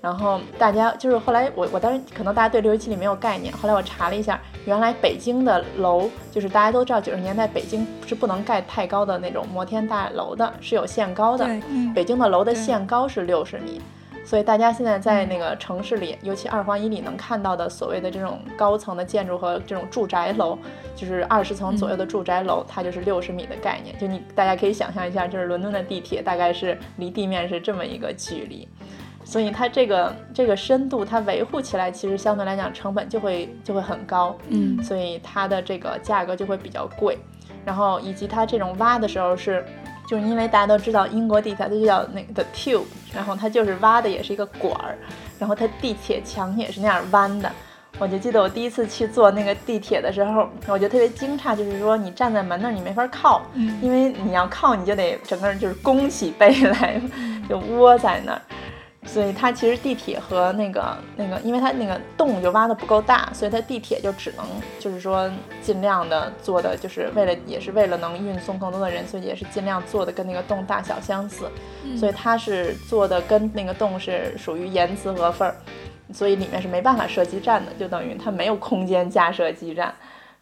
然后大家就是后来我我当时可能大家对六十七米没有概念，后来我查了一下，原来北京的楼就是大家都知道九十年代北京是不能盖太高的那种摩天大楼的，是有限高的，北京的楼的限高是六十米，所以大家现在在那个城市里，尤其二环以里能看到的所谓的这种高层的建筑和这种住宅楼，就是二十层左右的住宅楼，它就是六十米的概念。就你大家可以想象一下，就是伦敦的地铁大概是离地面是这么一个距离。所以它这个这个深度，它维护起来其实相对来讲成本就会就会很高，嗯。所以它的这个价格就会比较贵，然后以及它这种挖的时候是，就是因为大家都知道英国地铁它就叫那个 the tube，然后它就是挖的也是一个管儿，然后它地铁墙也是那样弯的。我就记得我第一次去坐那个地铁的时候，我就特别惊诧，就是说你站在门那儿你没法靠，嗯因为你要靠你就得整个人就是弓起背来，[laughs] 就窝在那儿。所以它其实地铁和那个那个，因为它那个洞就挖的不够大，所以它地铁就只能就是说尽量的做的，就是为了也是为了能运送更多的人，所以也是尽量做的跟那个洞大小相似。所以它是做的跟那个洞是属于严丝合缝儿，所以里面是没办法设基站的，就等于它没有空间架设基站。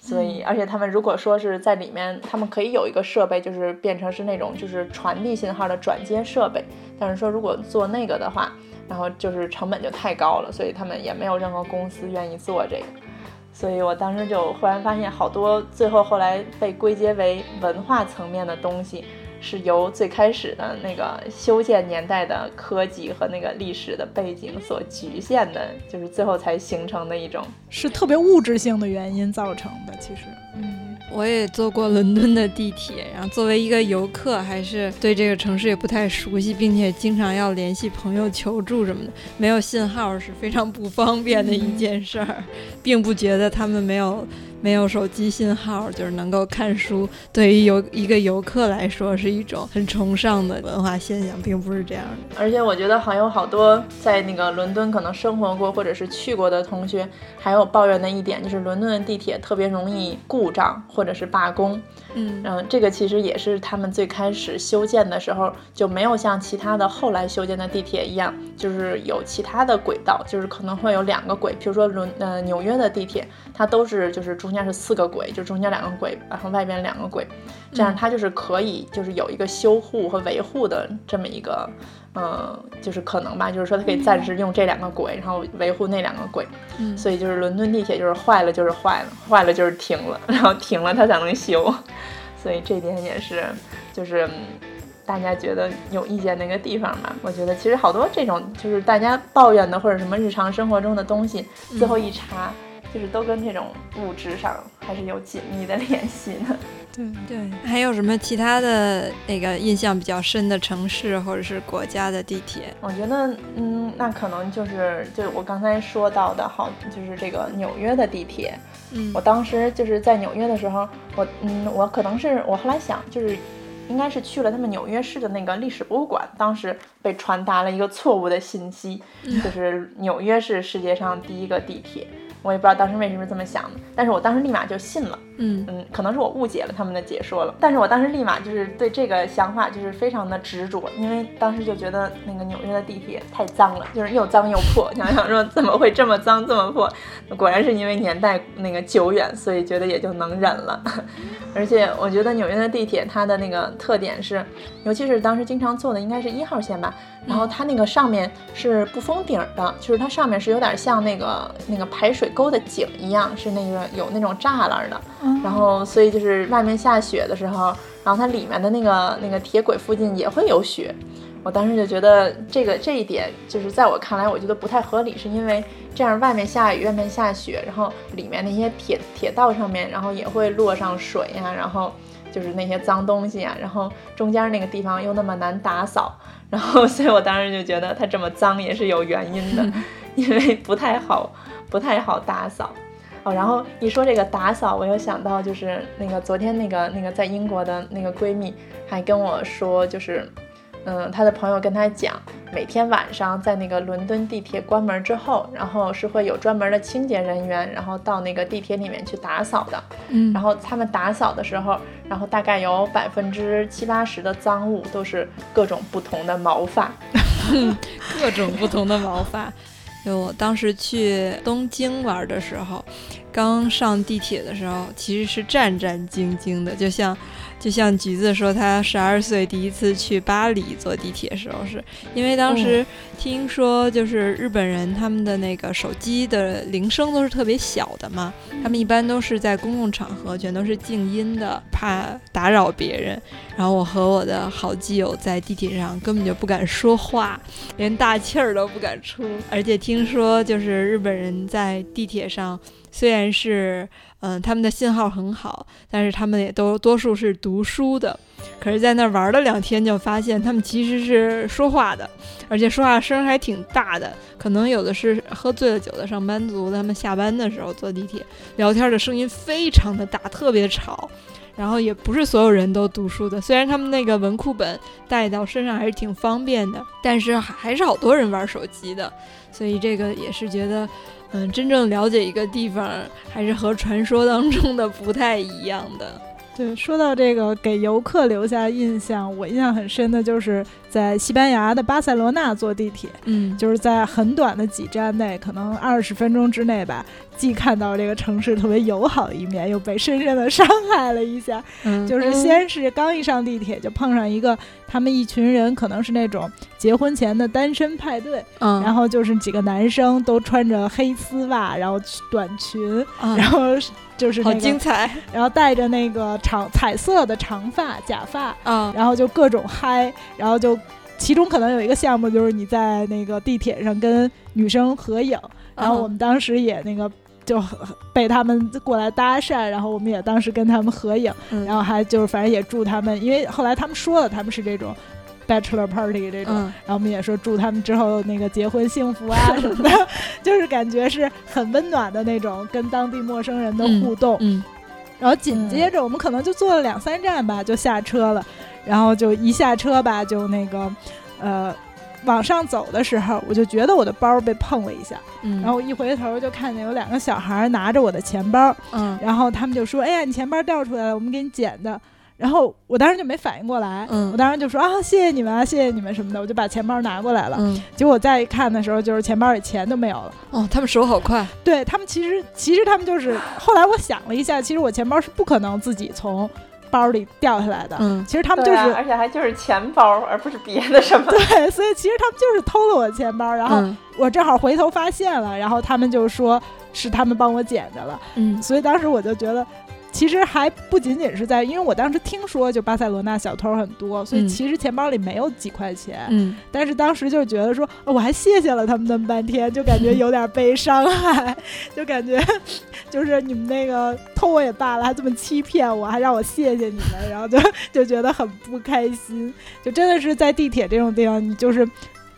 所以，而且他们如果说是在里面，他们可以有一个设备，就是变成是那种就是传递信号的转接设备。但是说如果做那个的话，然后就是成本就太高了，所以他们也没有任何公司愿意做这个。所以我当时就忽然发现，好多最后后来被归结为文化层面的东西，是由最开始的那个修建年代的科技和那个历史的背景所局限的，就是最后才形成的一种。是特别物质性的原因造成的，其实，嗯我也坐过伦敦的地铁，然后作为一个游客，还是对这个城市也不太熟悉，并且经常要联系朋友求助什么的，没有信号是非常不方便的一件事儿，并不觉得他们没有没有手机信号就是能够看书，对于游一个游客来说是一种很崇尚的文化现象，并不是这样的。而且我觉得还有好多在那个伦敦可能生活过或者是去过的同学，还有抱怨的一点就是伦敦的地铁特别容易故障或者是罢工。嗯嗯，这个其实也是他们最开始修建的时候就没有像其他的后来修建的地铁一样，就是有其他的轨道，就是可能会有两个轨，比如说伦呃纽约的地铁，它都是就是中间是四个轨，就中间两个轨，然后外边两个轨，这样它就是可以就是有一个修护和维护的这么一个。嗯，就是可能吧，就是说他可以暂时用这两个轨，然后维护那两个轨，嗯所以就是伦敦地铁就是坏了就是坏了，坏了就是停了，然后停了它才能修，[laughs] 所以这点也是就是嗯大家觉得有意见的一个地方吧。我觉得其实好多这种就是大家抱怨的或者什么日常生活中的东西，最后一查。就是都跟这种物质上还是有紧密的联系的。[laughs] 对，对，还有什么其他的那个印象比较深的城市或者是国家的地铁？我觉得，嗯，那可能就是就我刚才说到的，好，就是这个纽约的地铁。嗯我当时就是在纽约的时候，我嗯，我可能是我后来想，就是应该是去了他们纽约市的那个历史博物馆，当时被传达了一个错误的信息，就是纽约是世界上第一个地铁。我也不知道当时为什么这么想的，但是我当时立马就信了。嗯嗯，可能是我误解了他们的解说了，但是我当时立马就是对这个想法就是非常的执着，因为当时就觉得那个纽约的地铁太脏了，就是又脏又破，想想说怎么会这么脏这么破，果然是因为年代那个久远，所以觉得也就能忍了。[laughs] 而且我觉得纽约的地铁它的那个特点是，尤其是当时经常坐的应该是一号线吧，然后它那个上面是不封顶的，就是它上面是有点像那个那个排水沟的井一样，是那个有那种栅栏的。然后，所以就是外面下雪的时候，然后它里面的那个那个铁轨附近也会有雪。我当时就觉得这个这一点，就是在我看来，我觉得不太合理，是因为这样外面下雨，外面下雪，然后里面那些铁铁道上面，然后也会落上水呀，然后就是那些脏东西啊，然后中间那个地方又那么难打扫，然后 [laughs] 所以我当时就觉得它这么脏也是有原因的，[laughs] 因为不太好不太好打扫。哦，然后一说这个打扫，我又想到就是那个昨天那个那个在英国的那个闺蜜还跟我说，就是。嗯，她的朋友跟她讲，每天晚上在那个伦敦地铁关门之后，然后是会有专门的清洁人员，然后到那个地铁里面去打扫的。嗯，然后他们打扫的时候，然后大概有百分之七八十的脏物都是各种不同的毛发，[laughs] 各种不同的毛发。就我当时去东京玩的时候，刚上地铁的时候，其实是战战兢兢的，就像。就像橘子说，他十二岁第一次去巴黎坐地铁时候，是因为当时听说就是日本人他们的那个手机的铃声都是特别小的嘛，他们一般都是在公共场合全都是静音的，怕打扰别人。然后我和我的好基友在地铁上根本就不敢说话，连大气儿都不敢出。而且听说就是日本人在地铁上虽然是。嗯，他们的信号很好，但是他们也都多数是读书的。可是，在那玩了两天，就发现他们其实是说话的，而且说话声还挺大的。可能有的是喝醉了酒的上班族，他们下班的时候坐地铁聊天的声音非常的大，特别吵。然后也不是所有人都读书的，虽然他们那个文库本带到身上还是挺方便的，但是还是好多人玩手机的。所以这个也是觉得。嗯，真正了解一个地方，还是和传说当中的不太一样的。对，说到这个给游客留下印象，我印象很深的就是在西班牙的巴塞罗那坐地铁，嗯，就是在很短的几站内，可能二十分钟之内吧，既看到这个城市特别友好的一面，又被深深的伤害了一下。嗯，就是先是刚一上地铁就碰上一个，他们一群人可能是那种结婚前的单身派对，嗯，然后就是几个男生都穿着黑丝袜，然后短裙，然后。就是好精彩，[laughs] 然后带着那个长彩色的长发假发，嗯，然后就各种嗨，然后就其中可能有一个项目就是你在那个地铁上跟女生合影，然后我们当时也那个就被他们过来搭讪，然后我们也当时跟他们合影，然后还就是反正也祝他们，因为后来他们说了他们是这种。Bachelor party 这种，然后我们也说祝他们之后那个结婚幸福啊 [laughs] 什么的，就是感觉是很温暖的那种跟当地陌生人的互动。嗯，然后紧接着我们可能就坐了两三站吧，就下车了。然后就一下车吧，就那个呃往上走的时候，我就觉得我的包被碰了一下。嗯，然后我一回头就看见有两个小孩拿着我的钱包。嗯，然后他们就说：“哎呀，你钱包掉出来了，我们给你捡的。”然后我当时就没反应过来，嗯，我当时就说啊，谢谢你们啊，谢谢你们什么的，我就把钱包拿过来了，嗯，结果再一看的时候，就是钱包里钱都没有了。哦，他们手好快，对他们其实其实他们就是后来我想了一下，其实我钱包是不可能自己从包里掉下来的，嗯，其实他们就是，而且还就是钱包，而不是别的什么，对，所以其实他们就是偷了我的钱包，然后我正好回头发现了，然后他们就说是他们帮我捡的了，嗯，所以当时我就觉得。其实还不仅仅是在，因为我当时听说就巴塞罗那小偷很多，所以其实钱包里没有几块钱。嗯，但是当时就觉得说，我还谢谢了他们那么半天，就感觉有点被伤害，[laughs] 就感觉就是你们那个偷我也罢了，还这么欺骗我，还让我谢谢你们，然后就就觉得很不开心。就真的是在地铁这种地方，你就是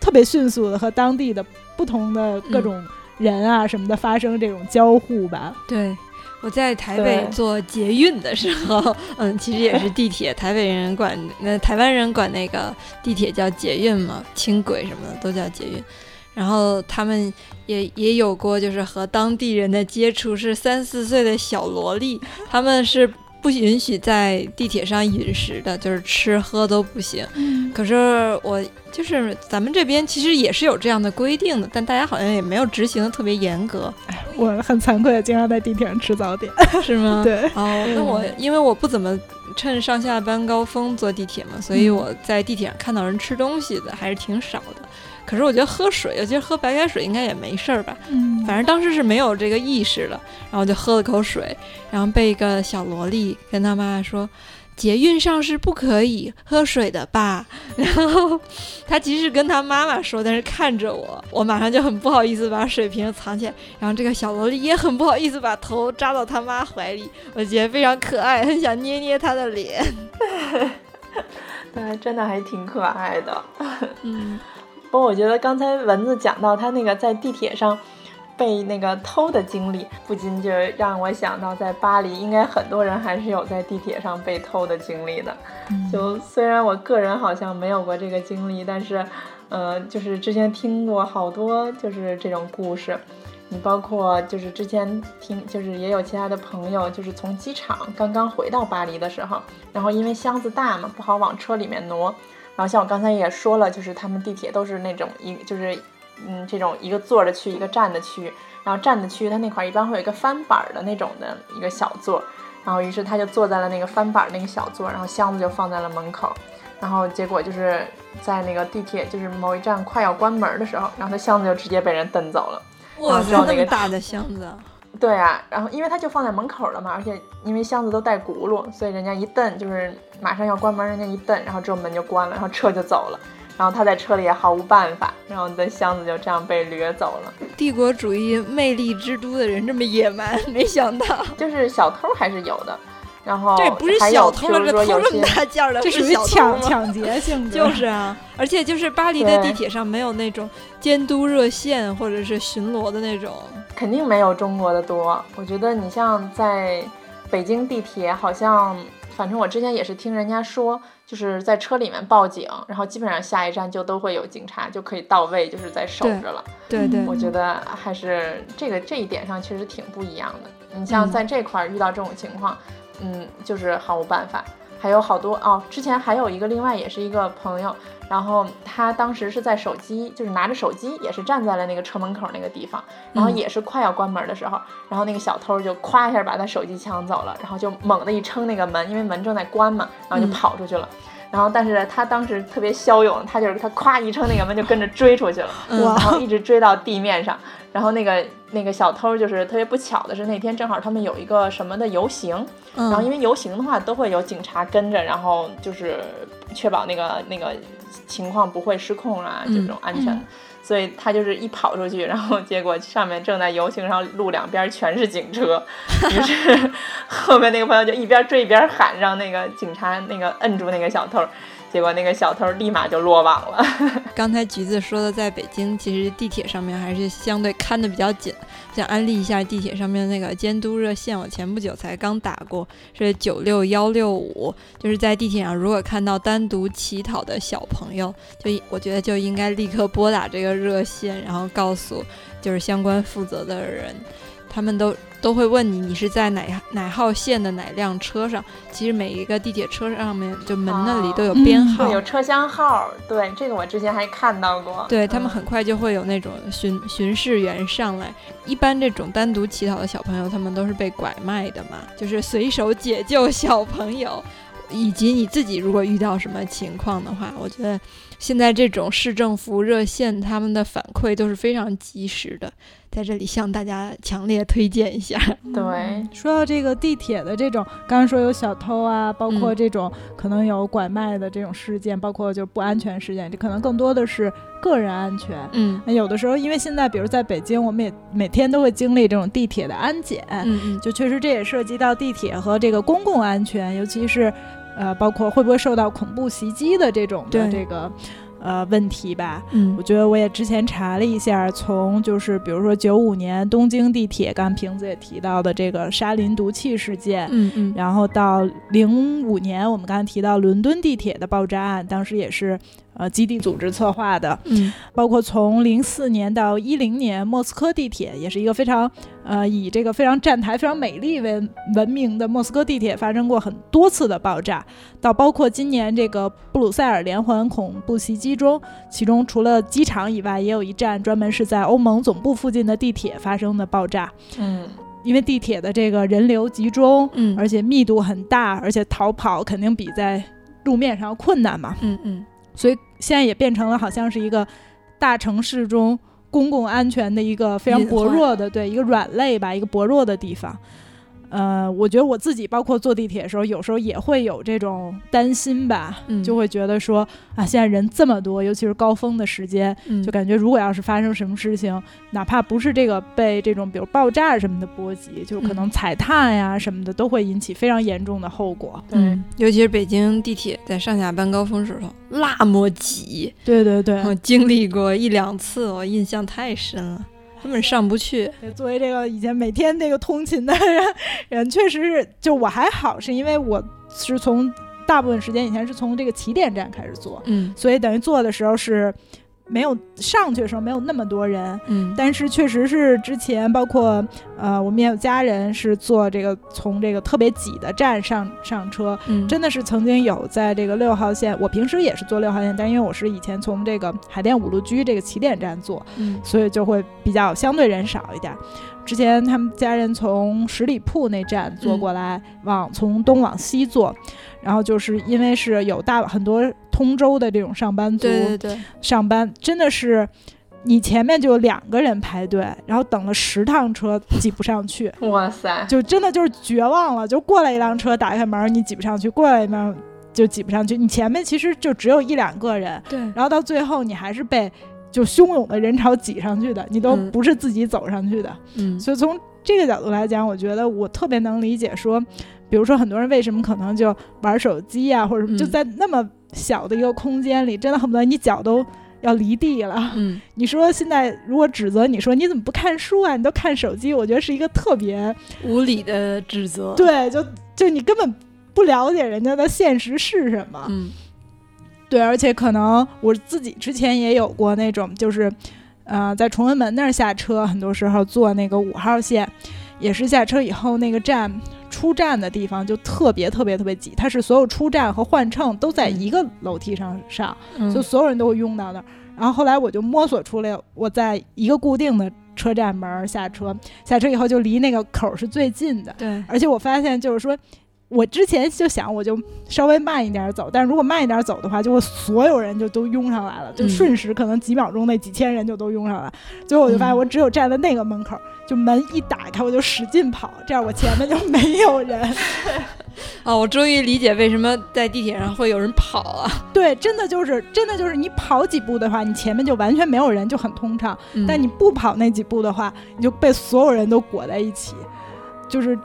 特别迅速的和当地的不同的各种人啊什么的发生这种交互吧。对。我在台北坐捷运的时候，[laughs] 嗯，其实也是地铁。台北人管那台湾人管那个地铁叫捷运嘛，轻轨什么的都叫捷运。然后他们也也有过，就是和当地人的接触，是三四岁的小萝莉，他们是。不允许在地铁上饮食的，就是吃喝都不行。可是我就是咱们这边其实也是有这样的规定的，但大家好像也没有执行的特别严格。我很惭愧，经常在地铁上吃早点，[laughs] 是吗？[laughs] 对。哦，那我因为我不怎么趁上下班高峰坐地铁嘛，所以我在地铁上看到人吃东西的还是挺少的。可是我觉得喝水，尤其是喝白开水，应该也没事儿吧？嗯，反正当时是没有这个意识的，然后就喝了口水，然后被一个小萝莉跟他妈妈说：“捷运上是不可以喝水的吧？[laughs] 然后他其实跟他妈妈说，但是看着我，我马上就很不好意思把水瓶藏起来。然后这个小萝莉也很不好意思把头扎到他妈怀里，我觉得非常可爱，很想捏捏他的脸。[laughs] 对，真的还挺可爱的。嗯，不过我觉得刚才蚊子讲到他那个在地铁上。被那个偷的经历，不禁就让我想到，在巴黎应该很多人还是有在地铁上被偷的经历的。就虽然我个人好像没有过这个经历，但是，呃，就是之前听过好多就是这种故事。你包括就是之前听，就是也有其他的朋友，就是从机场刚刚回到巴黎的时候，然后因为箱子大嘛，不好往车里面挪。然后像我刚才也说了，就是他们地铁都是那种一就是。嗯，这种一个坐的区，一个站的区，然后站的区，它那块一般会有一个翻板的那种的一个小座，然后于是他就坐在了那个翻板那个小座，然后箱子就放在了门口，然后结果就是在那个地铁就是某一站快要关门的时候，然后他箱子就直接被人蹬走了。哇，这么大的箱子。对啊，然后因为他就放在门口了嘛，而且因为箱子都带轱辘，所以人家一蹬就是马上要关门，人家一蹬，然后之后门就关了，然后车就走了。然后他在车里也毫无办法，然后的箱子就这样被掠走了。帝国主义魅力之都的人这么野蛮，没想到 [laughs] 就是小偷还是有的。然后这不是小偷了，这偷这么大件的，这属于抢抢劫性质。就是啊，而且就是巴黎的地铁上没有那种监督热线或者是巡逻的那种，肯定没有中国的多。我觉得你像在北京地铁，好像。反正我之前也是听人家说，就是在车里面报警，然后基本上下一站就都会有警察，就可以到位，就是在守着了。对对，我觉得还是这个这一点上确实挺不一样的。你像在这块遇到这种情况，嗯，就是毫无办法。还有好多哦，之前还有一个另外也是一个朋友。然后他当时是在手机，就是拿着手机，也是站在了那个车门口那个地方，然后也是快要关门的时候，然后那个小偷就咵一下把他手机抢走了，然后就猛地一撑那个门，因为门正在关嘛，然后就跑出去了。然后但是他当时特别骁勇，他就是他咵一撑那个门就跟着追出去了，然后一直追到地面上。然后那个那个小偷就是特别不巧的是那天正好他们有一个什么的游行，然后因为游行的话都会有警察跟着，然后就是确保那个那个。情况不会失控啊，这种安全，所以他就是一跑出去，[laughs] 然后结果上面正在游行，然后路两边全是警车，[laughs] 于是后面那个朋友就一边追一边喊，让那个警察那个摁住那个小偷。结果那个小偷立马就落网了。[laughs] 刚才橘子说的，在北京其实地铁上面还是相对看的比较紧。想安利一下地铁上面那个监督热线，我前不久才刚打过，是九六幺六五。就是在地铁上，如果看到单独乞讨的小朋友，就我觉得就应该立刻拨打这个热线，然后告诉就是相关负责的人，他们都。都会问你，你是在哪哪号线的哪辆车上？其实每一个地铁车上面就门那里都有编号，有车厢号。对，这个我之前还看到过。对他们很快就会有那种巡巡视员上来。一般这种单独乞讨的小朋友，他们都是被拐卖的嘛，就是随手解救小朋友。以及你自己如果遇到什么情况的话，我觉得现在这种市政府热线他们的反馈都是非常及时的。在这里向大家强烈推荐一下。对，说到这个地铁的这种，刚刚说有小偷啊，包括这种可能有拐卖的这种事件，包括就是不安全事件，这可能更多的是个人安全。嗯，那有的时候，因为现在比如在北京，我们也每天都会经历这种地铁的安检，嗯嗯，就确实这也涉及到地铁和这个公共安全，尤其是呃，包括会不会受到恐怖袭击的这种的这个。呃，问题吧，嗯，我觉得我也之前查了一下，从就是比如说九五年东京地铁，刚瓶子也提到的这个沙林毒气事件，嗯嗯，然后到零五年我们刚才提到伦敦地铁的爆炸案，当时也是。呃，基地组织策划的，嗯，包括从零四年到一零年，莫斯科地铁也是一个非常呃以这个非常站台非常美丽为闻名的莫斯科地铁发生过很多次的爆炸，到包括今年这个布鲁塞尔连环恐怖袭击中，其中除了机场以外，也有一站专门是在欧盟总部附近的地铁发生的爆炸，嗯，因为地铁的这个人流集中，嗯，而且密度很大，而且逃跑肯定比在路面上困难嘛，嗯嗯。所以现在也变成了好像是一个大城市中公共安全的一个非常薄弱的，对一个软肋吧，一个薄弱的地方。呃，我觉得我自己包括坐地铁的时候，有时候也会有这种担心吧，嗯。就会觉得说啊，现在人这么多，尤其是高峰的时间，嗯。就感觉如果要是发生什么事情，哪怕不是这个被这种比如爆炸什么的波及，就可能踩踏呀什么的，都会引起非常严重的后果。嗯，尤其是北京地铁在上下班高峰时候那么挤，对对对，我经历过一两次，我印象太深了，根本上不去。对作为这个以前每天那个通勤的人，人确实是就我还好，是因为我是从大部分时间以前是从这个起点站开始坐，嗯所以等于坐的时候是没有上去的时候没有那么多人。嗯，但是确实是之前包括呃，我们也有家人是坐这个从这个特别挤的站上上车，嗯真的是曾经有在这个六号线，我平时也是坐六号线，但因为我是以前从这个海淀五路居这个起点站坐，嗯所以就会比较相对人少一点。之前他们家人从十里铺那站坐过来，往从东往西坐，然后就是因为是有大很多通州的这种上班族对对对，上班，真的是你前面就有两个人排队，然后等了十趟车挤不上去，[laughs] 哇塞，就真的就是绝望了。就过来一辆车，打开门你挤不上去，过来一辆就挤不上去，你前面其实就只有一两个人，对，然后到最后你还是被就汹涌的人潮挤上去的，你都嗯。不是自己走上去的。嗯。所以从这个角度来讲，我觉得我特别能理解说，比如说很多人为什么可能就玩手机啊、或者嗯。就在那么小的一个空间里，真的恨不得你脚都要离地了。嗯你说现在如果指责你说你怎么不看书啊，你都看手机，我觉得是一个特别无理的指责。，对，就就你根本不了解人家的现实是什么。嗯对，而且可能我自己之前也有过那种，就是，呃，在崇文门那儿下车，很多时候坐那个五号线，也是下车以后那个站出站的地方就特别特别特别挤，它是所有出站和换乘都在一个楼梯上上，嗯。就所有人都会拥到那儿。然后后来我就摸索出来，我在一个固定的车站门儿下车，下车以后就离那个口儿是最近的，对，而且我发现就是说，我之前就想我就稍微慢一点儿走，但是如果慢一点儿走的话，就会所有人就都拥上来了，就嗯瞬时可能几秒钟内几千人就都拥上来。最后我就发现嗯我只有站在那个门口，就门一打开我就使劲跑，这样我前面就没有人。[laughs] 哦，我终于理解为什么在地铁上会有人跑了。对，[laughs] 真的就是真的就是你跑几步的话，你前面就完全没有人，就很通畅。嗯但你不跑那几步的话，你就被所有人都裹在一起，就是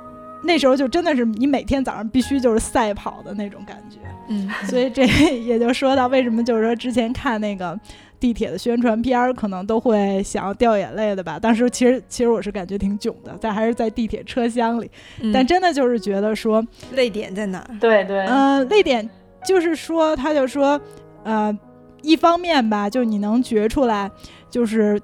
那时候就真的是你每天早上必须就是赛跑的那种感觉。嗯所以这也就说到为什么就是说之前看那个地铁的宣传片儿，可能都会想要掉眼泪的吧。当时其实其实我是感觉挺囧的，但还是在地铁车厢里，嗯但真的就是觉得说，泪点在哪儿？对对，嗯、泪点就是说，他就说，呃，一方面吧，就你能觉出来，就是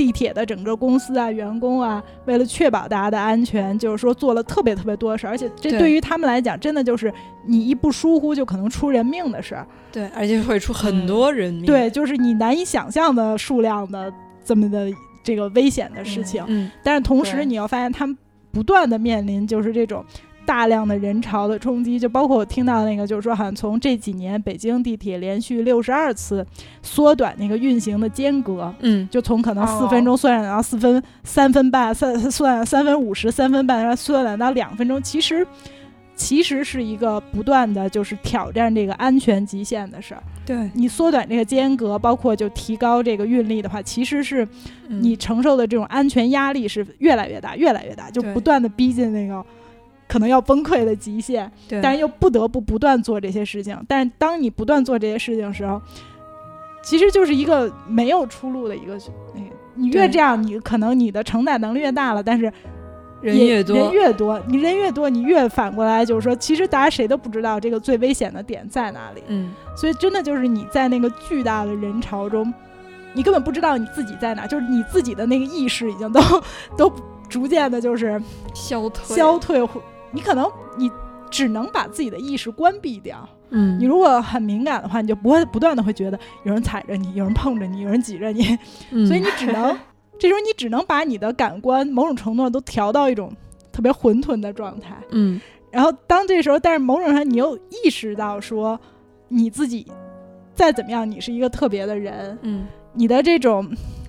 地铁的整个公司啊、员工啊，为了确保大家的安全，就是说做了特别特别多的事儿，而且这对对于他们来讲，真的就是你一不疏忽就可能出人命的事儿。对，而且会出很多人命。，对，就是你难以想象的数量的这么的这个危险的事情。嗯但是同时，你要发现他们不断的面临就是这种大量的人潮的冲击，就包括我听到那个，就是说好像从这几年北京地铁连续六十二次缩短那个运行的间隔。嗯就从可能四哦分钟缩短到四分、三分半，三缩短三分五十，三分半，然后缩短到两分钟。其实，其实是一个不断的就是挑战这个安全极限的事儿。对，你缩短这个间隔，包括就提高这个运力的话，其实是嗯你承受的这种安全压力是越来越大，越来越大，就不断的逼近那个可能要崩溃的极限，但是又不得不不断做这些事情。但是当你不断做这些事情的时候，其实就是一个没有出路的一个那个。你越这样，你可能你的承载能力越大了，但是也人越多，人越多，你人越多，你越反过来就是说，其实大家谁都不知道这个最危险的点在哪里。嗯所以真的就是你在那个巨大的人潮中，你根本不知道你自己在哪，就是你自己的那个意识已经都 [laughs] 都逐渐的就是消退，消退，或你可能你只能把自己的意识关闭掉。嗯，你如果很敏感的话，你就不会不断的会觉得有人踩着你，有人碰着你，有人挤着你，嗯所以你只能 [laughs] 这时候你只能把你的感官某种程度上都调到一种特别混沌的状态。嗯然后当这时候，但是某种上你又意识到说你自己再怎么样，你是一个特别的人，嗯你的这种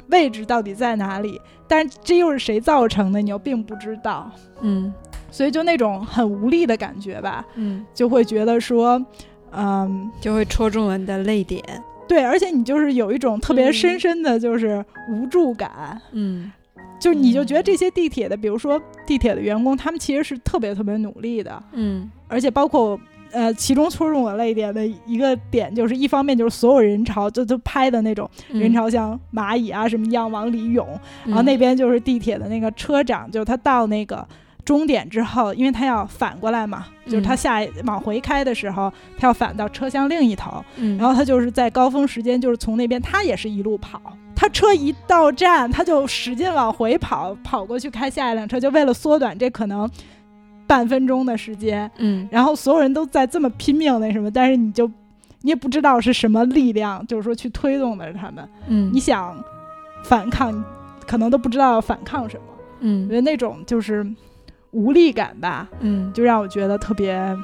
位置到底在哪里？但是这又是谁造成的，你又并不知道。嗯所以就那种很无力的感觉吧，嗯，就会觉得说，嗯，就会戳中了你的泪点。对，而且你就是有一种特别深深的就是无助感，嗯，就你就觉得这些地铁的，比如说地铁的员工，他们其实是特别特别努力的，嗯，而且包括。呃，其中戳中我泪点的一个点，就是一方面就是所有人潮就都拍的那种人潮像蚂蚁啊什么一样往里涌，然后那边就是地铁的那个车长，就他到那个终点之后，因为他要反过来嘛，就是他下往回开的时候，他要反到车厢另一头，然后他就是在高峰时间，就是从那边他也是一路跑，他车一到站，他就使劲往回跑，跑过去开下一辆车，就为了缩短这可能。半分钟的时间，嗯，然后所有人都在这么拼命那什么，但是你就你也不知道是什么力量，就是说去推动的他们，嗯，你想反抗，可能都不知道要反抗什么，嗯，因为那种就是无力感吧，嗯，就让我觉得特别。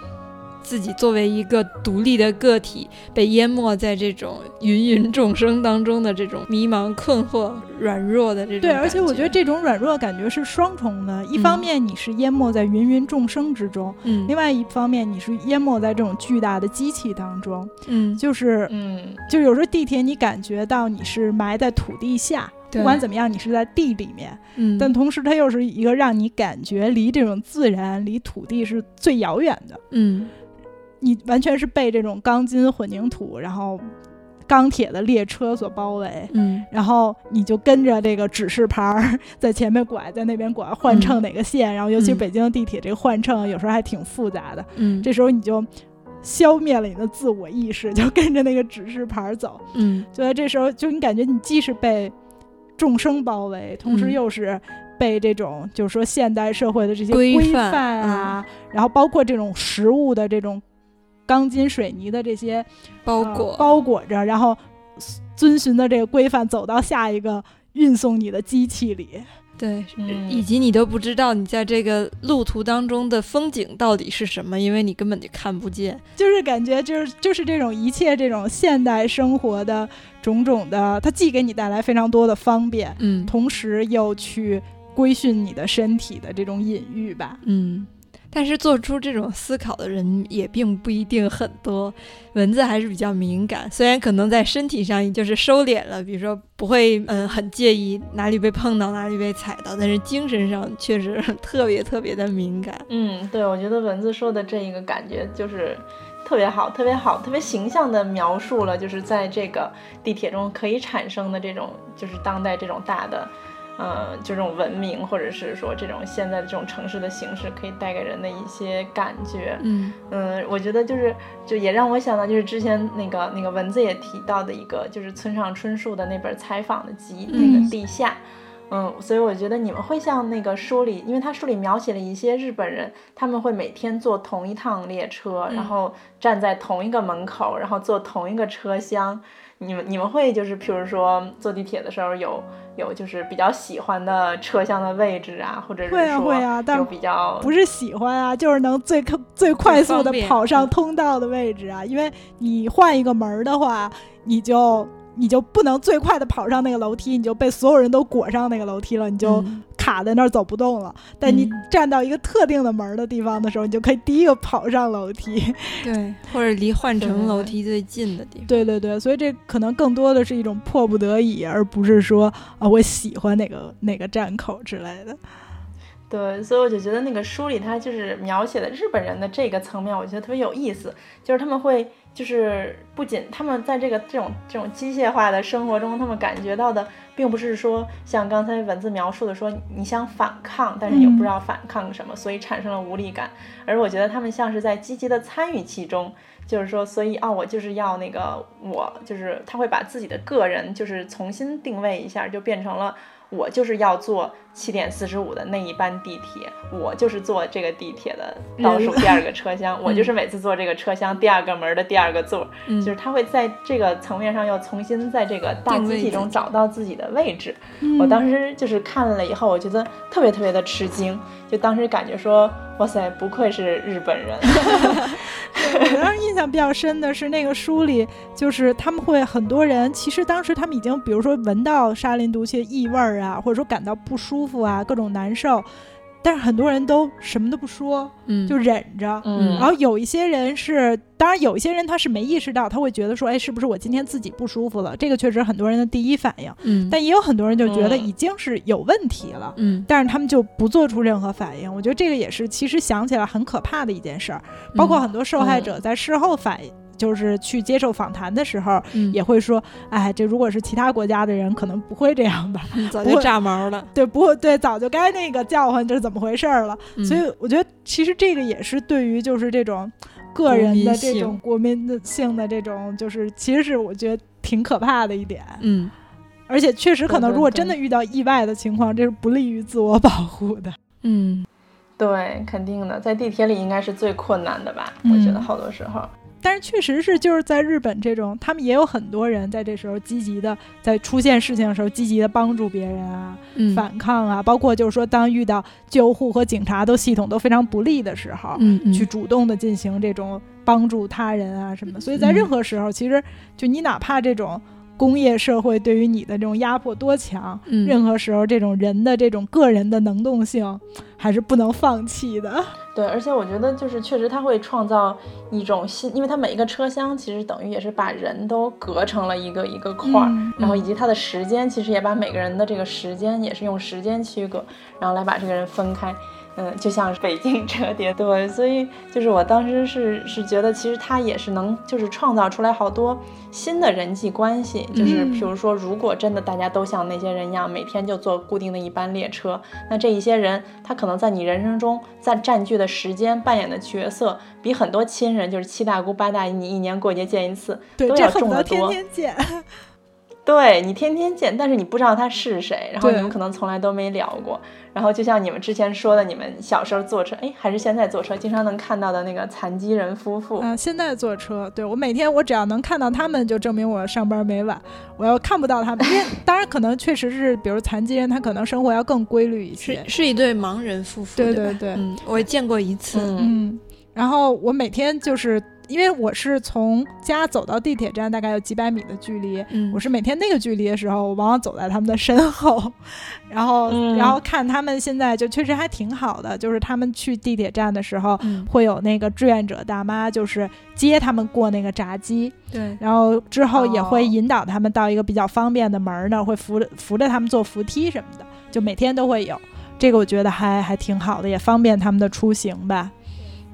自己作为一个独立的个体，被淹没在这种芸芸众生当中的这种迷茫、困惑、软弱的这种。对，而且我觉得这种软弱感觉是双重的。一方面你是淹没在芸芸众生之中，嗯，另外一方面你是淹没在这种巨大的机器当中，嗯，就是，嗯，就有时候地铁你感觉到你是埋在土地下，不管怎么样你是在地里面，嗯，但同时它又是一个让你感觉离这种自然、离土地是最遥远的，嗯。你完全是被这种钢筋混凝土，然后钢铁的列车所包围，嗯，然后你就跟着这个指示牌儿在前面拐，在那边拐，换乘哪个线，然后尤其北京的地铁这个换乘有时候还挺复杂的，嗯，这时候你就消灭了你的自我意识，就跟着那个指示牌走，嗯，就在这时候，就你感觉你既是被众生包围，同时又是被这种就是说现代社会的这些规范啊，然后包括这种食物的这种。钢筋水泥的这些包裹包裹着，然后遵循的这个规范走到下一个运送你的机器里，对，以及你都不知道你在这个路途当中的风景到底是什么，因为你根本就看不见。就是感觉就是就是这种一切这种现代生活的种种的，它既给你带来非常多的方便，嗯，同时又去规训你的身体的这种隐喻吧，嗯。但是做出这种思考的人也并不一定很多，蚊子还是比较敏感，虽然可能在身体上就是收敛了，比如说不会嗯很介意哪里被碰到哪里被踩到，但是精神上确实 [laughs] 特别特别的敏感。嗯，对，我觉得蚊子说的这一个感觉就是特别好，特别好，特别形象的描述了就是在这个地铁中可以产生的这种就是当代这种大的。嗯，就这种文明，或者是说这种现在的这种城市的形式，可以带给人的一些感觉。嗯嗯，我觉得就是就也让我想到，就是之前那个那个文字也提到的一个，就是村上春树的那本采访的集，那个地下。嗯，所以我觉得你们会像那个书里，因为他书里描写了一些日本人，他们会每天坐同一趟列车，然后站在同一个门口，然后坐同一个车厢。你们你们会就是，譬如说坐地铁的时候有有就是比较喜欢的车厢的位置啊，或者是会啊会啊，但比较不是喜欢啊，就是能最快最快速的跑上通道的位置啊，因为你换一个门的话，你就。你就不能最快的跑上那个楼梯，你就被所有人都裹上那个楼梯了，你就卡在那儿走不动了。但你站到一个特定的门的地方的时候，你就可以第一个跑上楼梯。[laughs] 对，或者离换乘楼梯最近的地方。对 [laughs] 对对，所以这可能更多的是一种迫不得已，而不是说啊我喜欢哪个哪个站口之类的。对，所以我就觉得那个书里他就是描写的日本人的这个层面，我觉得特别有意思，就是他们会。就是不仅他们在这个这种这种机械化的生活中，他们感觉到的并不是说像刚才文字描述的说你想反抗，但是你又不知道反抗什么，所以产生了无力感。而我觉得他们像是在积极的参与其中，就是说，所以啊，我就是要那个，我就是他会把自己的个人就是重新定位一下，就变成了。我就是要做七点四十五的那一班地铁，我就是坐这个地铁的倒数第二个车厢，[laughs] 我就是每次坐这个车厢第二个门的第二个座，就是他会在这个层面上又重新在这个大机器中找到自己的位置。我当时就是看了以后，我觉得特别特别的吃惊，就当时感觉说，哇塞，不愧是日本人。[laughs] [laughs] 我当时印象比较深的是那个书里，就是他们会很多人，其实当时他们已经，比如说闻到沙林毒气异味儿啊，或者说感到不舒服啊，各种难受，但是很多人都什么都不说，嗯，就忍着。嗯然后有一些人是，当然有一些人他是没意识到，他会觉得说，哎，是不是我今天自己不舒服了？这个确实很多人的第一反应，嗯，但也有很多人就觉得嗯已经是有问题了。嗯，但是他们就不做出任何反应，我觉得这个也是其实想起来很可怕的一件事儿。包括很多受害者在事后反，就是去接受访谈的时候，嗯也会说，哎，这如果是其他国家的人，可能不会这样吧？嗯早就炸毛了。对，不会，对，早就该那个叫唤，这是怎么回事儿了？嗯所以我觉得，其实这个也是对于就是这种个人的这种国民的性的这种，就是其实是我觉得挺可怕的一点。嗯而且确实可能，如果真的遇到意外的情况，这是不利于自我保护的。嗯对，肯定的，在地铁里应该是最困难的吧？嗯我觉得好多时候。但是确实是，就是在日本这种，他们也有很多人在这时候积极的，在出现事情的时候积极的帮助别人啊，嗯，反抗啊，包括就是说，当遇到救护和警察都系统都非常不利的时候，嗯嗯去主动的进行这种帮助他人啊什么。所以在嗯任何时候，其实就你哪怕这种工业社会对于你的这种压迫多强，嗯任何时候这种人的这种个人的能动性还是不能放弃的。对，而且我觉得就是确实它会创造一种新，因为它每一个车厢其实等于也是把人都隔成了一个一个块儿，嗯然后以及它的时间其实也把每个人的这个时间也是用时间区隔，然后来把这个人分开。嗯，就像是北京折叠，对，所以就是我当时是是觉得，其实它也是能就是创造出来好多新的人际关系，就是嗯比如说，如果真的大家都像那些人一样，每天就坐固定的一班列车，那这一些人他可能在你人生中在占据的时间扮演的角色，比很多亲人就是七大姑八大姨，你一年过节见一次，对，都要重得多。天天见。对你天天见，但是你不知道他是谁，然后你们可能从来都没聊过。然后就像你们之前说的，你们小时候坐车，哎，还是现在坐车，经常能看到的那个残疾人夫妇。啊、现在坐车，对我每天我只要能看到他们，就证明我上班没晚。我要看不到他们，因为 [laughs] 当然可能确实是，比如残疾人，他可能生活要更规律一些是。是一对盲人夫妇，对对对我也见过一次，嗯嗯，然后我每天就是因为我是从家走到地铁站大概有几百米的距离，嗯，我是每天那个距离的时候，我往往走在他们的身后，然后、嗯然后看他们现在就确实还挺好的，就是他们去地铁站的时候。嗯，会有那个志愿者大妈，就是接他们过那个闸机，对，然后之后也会哦引导他们到一个比较方便的门儿那儿，会扶着扶着他们坐扶梯什么的，就每天都会有。这个我觉得还还挺好的，也方便他们的出行吧。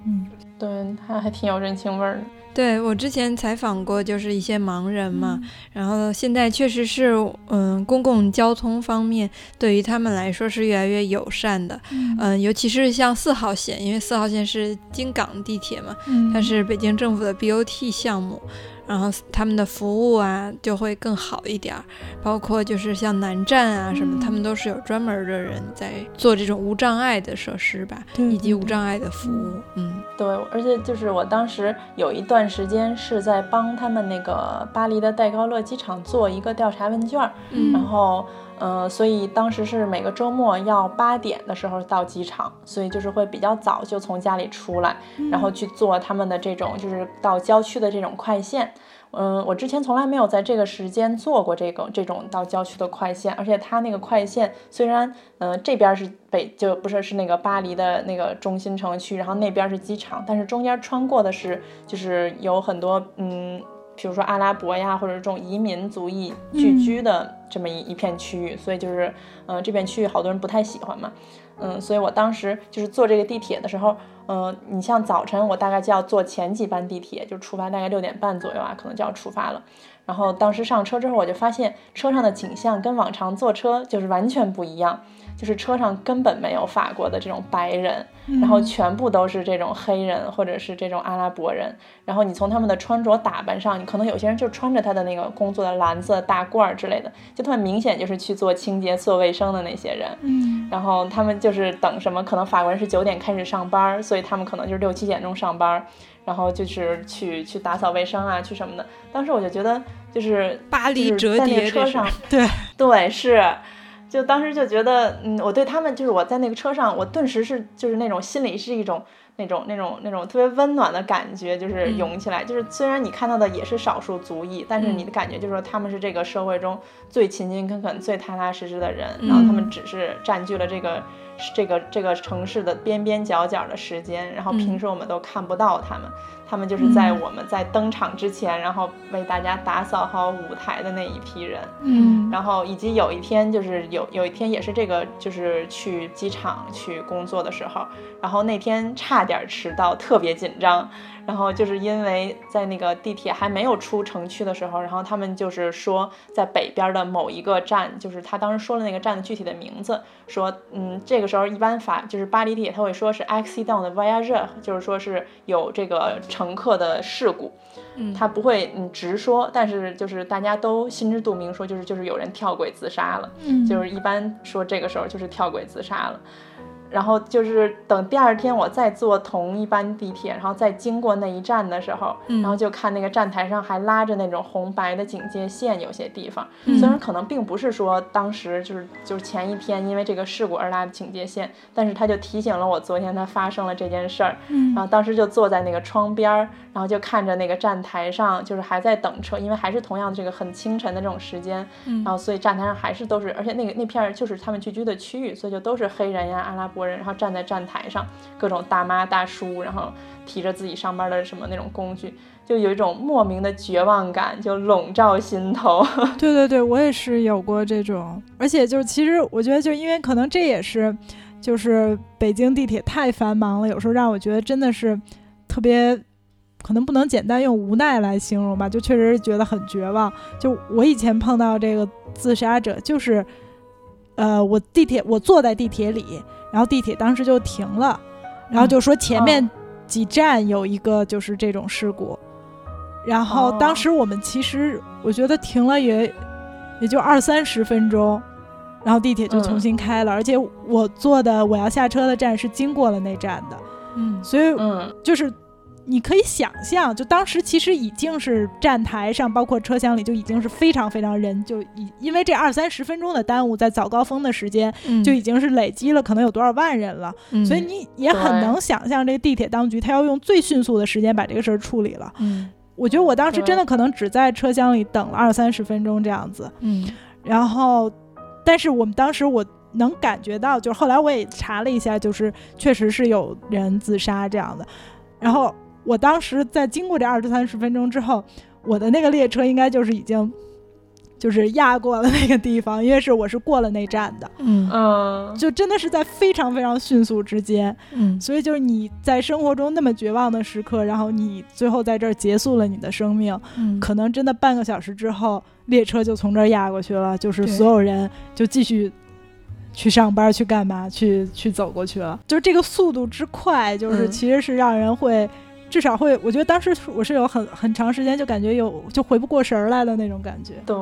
嗯，对，他还挺有人情味儿的。对我之前采访过，就是一些盲人嘛，嗯。然后现在确实是，嗯，公共交通方面对于他们来说是越来越友善的，嗯。嗯，尤其是像四号线，因为四号线是京港地铁嘛，嗯。它是北京政府的 BOT 项目，然后他们的服务啊就会更好一点儿，包括就是像南站啊什么，嗯。他们都是有专门的人在做这种无障碍的设施吧，对以及无障碍的服务，嗯。对，而且就是我当时有一段时间是在帮他们那个巴黎的戴高乐机场做一个调查问卷儿，嗯。然后，呃，所以当时是每个周末要八点的时候到机场，所以就是会比较早就从家里出来，然后去坐他们的这种就是到郊区的这种快线。嗯，我之前从来没有在这个时间坐过这个这种到郊区的快线，而且它那个快线虽然，嗯、这边是北就不是是那个巴黎的那个中心城区，然后那边是机场，但是中间穿过的是就是有很多嗯，比如说阿拉伯呀，或者这种移民族裔聚居的这么一一片区域，所以就是，嗯、这片区域好多人不太喜欢嘛，嗯，所以我当时就是坐这个地铁的时候，嗯、你像早晨我大概就要坐前几班地铁，就出发大概六点半左右啊，可能就要出发了。然后当时上车之后，我就发现车上的景象跟往常坐车就是完全不一样，就是车上根本没有法国的这种白人，然后全部都是这种黑人或者是这种阿拉伯人。然后你从他们的穿着打扮上，你可能有些人就穿着他的那个工作的蓝色大褂儿之类的，就他们明显就是去做清洁、做卫生的那些人。嗯然后他们就是等什么，可能法国人是九点开始上班儿，所以他们可能就是六七点钟上班儿，然后就是去去打扫卫生啊，去什么的。当时我就觉得，就是巴黎折叠车上，[laughs] 对对是，就当时就觉得，嗯，我对他们就是我在那个车上，我顿时是就是那种心里是一种那种那种那种特别温暖的感觉，就是嗯涌起来。就是虽然你看到的也是少数族裔，但是嗯你的感觉就是说他们是这个社会中最勤勤恳恳、最踏踏实实的人，嗯然后他们只是占据了这个这个这个城市的边边角角的时间，然后平时我们都看不到他们。他们就是在我们在登场之前，然后为大家打扫好舞台的那一批人，嗯，然后以及有一天就是有有一天也是这个就是去机场去工作的时候，然后那天差点迟到，特别紧张。然后就是因为在那个地铁还没有出城区的时候，然后他们就是说在北边的某一个站，就是他当时说了那个站的具体的名字，说嗯这个时候一般法就是巴黎地铁他会说是 accident voyageur，就是说是有这个乘客的事故，嗯他不会嗯直说，但是就是大家都心知肚明说就是就是有人跳轨自杀了，嗯就是一般说这个时候就是跳轨自杀了。然后就是等第二天我再坐同一班地铁，然后再经过那一站的时候，嗯然后就看那个站台上还拉着那种红白的警戒线，有些地方、嗯虽然可能并不是说当时就是就是前一天因为这个事故而拉的警戒线，但是他就提醒了我昨天他发生了这件事儿，嗯。然后当时就坐在那个窗边儿，然后就看着那个站台上就是还在等车，因为还是同样的这个很清晨的这种时间，嗯然后所以站台上还是都是，而且那个那片儿就是他们聚居的区域，所以就都是黑人呀、阿拉伯然后站在站台上，各种大妈大叔，然后提着自己上班的什么那种工具，就有一种莫名的绝望感就笼罩心头。[laughs] 对对对，我也是有过这种，而且就是其实我觉得，就因为可能这也是，就是北京地铁太繁忙了，有时候让我觉得真的是特别，可能不能简单用无奈来形容吧，就确实是觉得很绝望。就我以前碰到这个自杀者，就是，呃，我地铁我坐在地铁里，然后地铁当时就停了，然后就说前面哦。几站有一个就是这种事故。然后哦。当时我们其实我觉得停了也也就二三十分钟，然后地铁就重新开了，而且我坐的我要下车的站是经过了那站的，嗯所以嗯。就是你可以想象，就当时其实已经是站台上，包括车厢里就已经是非常非常人，就已因为这二三十分钟的耽误，在早高峰的时间嗯。就已经是累积了可能有多少万人了，嗯。所以你也很能想象这个地铁当局他要用最迅速的时间把这个事儿处理了。嗯我觉得我当时真的可能只在车厢里等了二三十分钟这样子，嗯。然后，但是我们当时我能感觉到，就是后来我也查了一下，就是确实是有人自杀这样的。然后我当时在经过这二十三十分钟之后，我的那个列车应该就是已经就是压过了那个地方，因为是我是过了那站的，嗯嗯，就真的是在非常非常迅速之间。嗯所以就是你在生活中那么绝望的时刻，然后你最后在这儿结束了你的生命，嗯可能真的半个小时之后，列车就从这儿压过去了，就是所有人就继续去上班、去干嘛、去去走过去了。就是这个速度之快，就是嗯其实是让人会。至少会，我觉得当时我是有很很长时间就感觉有就回不过神儿来的那种感觉。对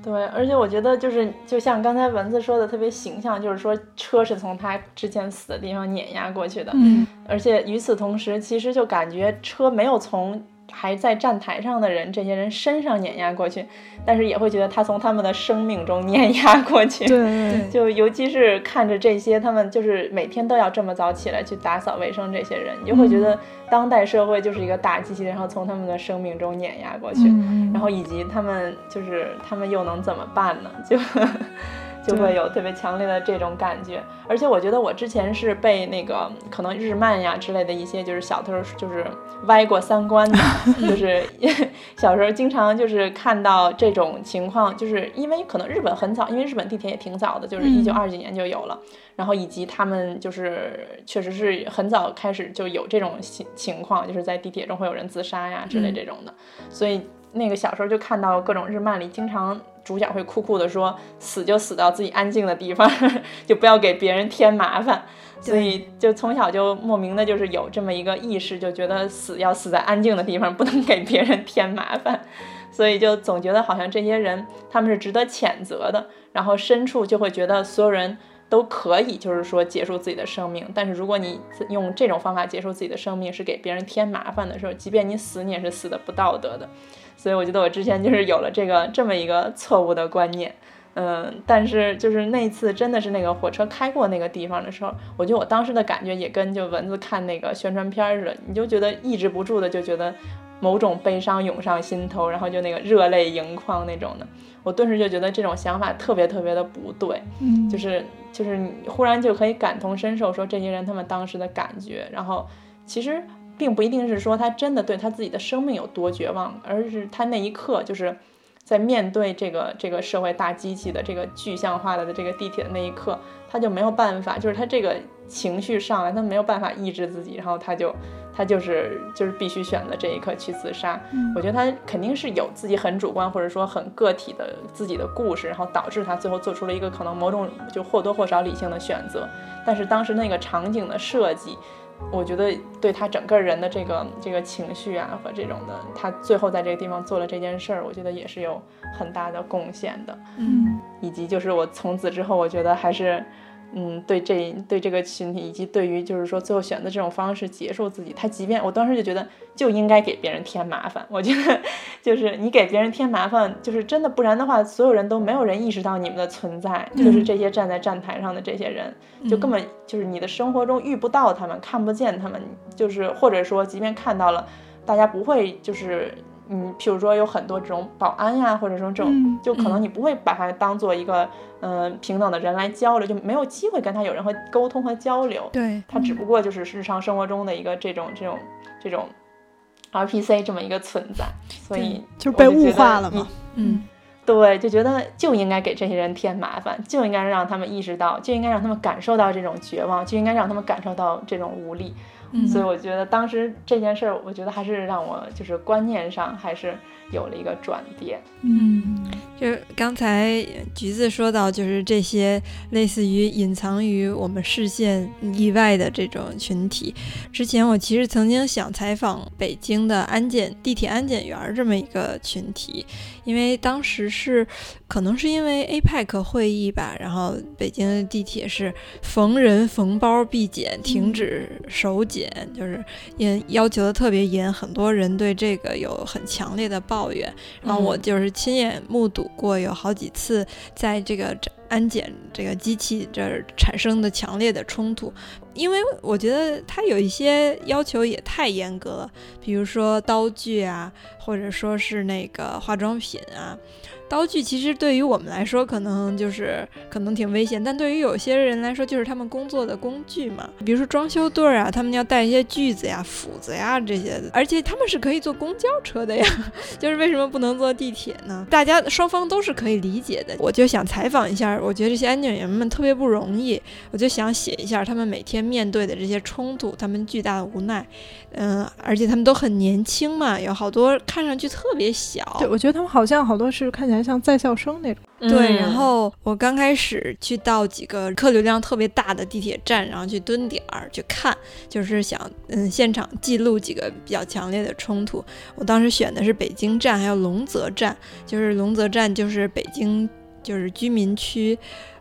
对，而且我觉得就是就像刚才蚊子说的特别形象，就是说车是从他之前死的地方碾压过去的，嗯而且与此同时，其实就感觉车没有从还在站台上的人这些人身上碾压过去，但是也会觉得他从他们的生命中碾压过去。对对就尤其是看着这些，他们就是每天都要这么早起来去打扫卫生，这些人，你就会觉得当代社会就是一个大机器人，然后从他们的生命中碾压过去，嗯然后以及他们就是他们又能怎么办呢？就 [laughs] 就会有特别强烈的这种感觉。而且我觉得我之前是被那个可能日漫呀之类的一些就是小偷就是歪过三观的，[laughs] 就是 [laughs] 小时候经常就是看到这种情况，就是因为可能日本很早，因为日本地铁也挺早的，就是一九二几年就有了。然后以及他们就是确实是很早开始就有这种情情况，就是在地铁中会有人自杀呀之类这种的，所以那个小时候就看到各种日漫里，经常主角会酷酷的说死就死到自己安静的地方，[laughs] 就不要给别人添麻烦。所以就从小就莫名的就是有这么一个意识，就觉得死要死在安静的地方，不能给别人添麻烦。[laughs] 所以就总觉得好像这些人他们是值得谴责的，然后深处就会觉得所有人都可以，就是说结束自己的生命。但是如果你用这种方法结束自己的生命，是给别人添麻烦的时候，即便你死，你也是死的不道德的。所以我觉得我之前就是有了这个这么一个错误的观念，嗯，但是就是那次真的是那个火车开过那个地方的时候，我觉得我当时的感觉也跟就蚊子看那个宣传片似的，你就觉得抑制不住的就觉得某种悲伤涌上心头，然后就那个热泪盈眶那种的。我顿时就觉得这种想法特别特别的不对，嗯，就是就是你忽然就可以感同身受，说这些人他们当时的感觉，然后其实并不一定是说他真的对他自己的生命有多绝望，而是他那一刻就是在面对这个这个社会大机器的这个具象化的这个地铁的那一刻，他就没有办法，就是他这个情绪上来，他没有办法抑制自己，然后他就。他就是就是必须选择这一刻去自杀，我觉得他肯定是有自己很主观或者说很个体的自己的故事，然后导致他最后做出了一个可能某种就或多或少理性的选择。但是当时那个场景的设计，我觉得对他整个人的这个这个情绪啊和这种的，他最后在这个地方做了这件事儿，我觉得也是有很大的贡献的。嗯，以及就是我从此之后，我觉得还是。嗯，对这对这个群体，以及对于就是说最后选择这种方式结束自己，他即便我当时就觉得就应该给别人添麻烦。我觉得就是你给别人添麻烦，就是真的，不然的话，所有人都没有人意识到你们的存在，就是这些站在站台上的这些人，就根本就是你的生活中遇不到他们，看不见他们，就是或者说即便看到了，大家不会就是。嗯，譬如说有很多这种保安呀，或者说这种，就可能你不会把他当做一个嗯平等的人来交流，就没有机会跟他有任何沟通和交流。对他只不过就是日常生活中的一个这种这种这种 RPC 这么一个存在，所以就被物化了嘛。嗯，对，就觉得就应该给这些人添麻烦，就应该让他们意识到，就应该让他们感受到这种绝望，就应该让他们感受到这种无力。所以我觉得当时这件事儿，我觉得还是让我就是观念上还是有了一个转变。嗯，就是刚才橘子说到，就是这些类似于隐藏于我们视线以外的这种群体。之前我其实曾经想采访北京的安检地铁安检员这么一个群体。因为当时是，可能是因为 APEC 会议吧，然后北京的地铁是逢人逢包必检，停止手检，就是严要求的特别严，很多人对这个有很强烈的抱怨。然后我就是亲眼目睹过有好几次在这个安检这个机器这儿产生的强烈的冲突，因为我觉得它有一些要求也太严格了，比如说刀具啊。或者说是那个化妆品啊。刀具其实对于我们来说，可能就是可能挺危险，但对于有些人来说，就是他们工作的工具嘛。比如说装修队啊，他们要带一些锯子呀、斧子呀这些的，而且他们是可以坐公交车的呀。[laughs] 就是为什么不能坐地铁呢？大家双方都是可以理解的。我就想采访一下，我觉得这些安检员们特别不容易，我就想写一下他们每天面对的这些冲突，他们巨大的无奈。嗯，而且他们都很年轻嘛，有好多看上去特别小。对，我觉得他们好像好多是看起来。像在校生那种，对。然后我刚开始去到几个客流量特别大的地铁站，然后去蹲点儿去看，就是想嗯现场记录几个比较强烈的冲突。我当时选的是北京站，还有龙泽站，就是龙泽站就是北京。就是居民区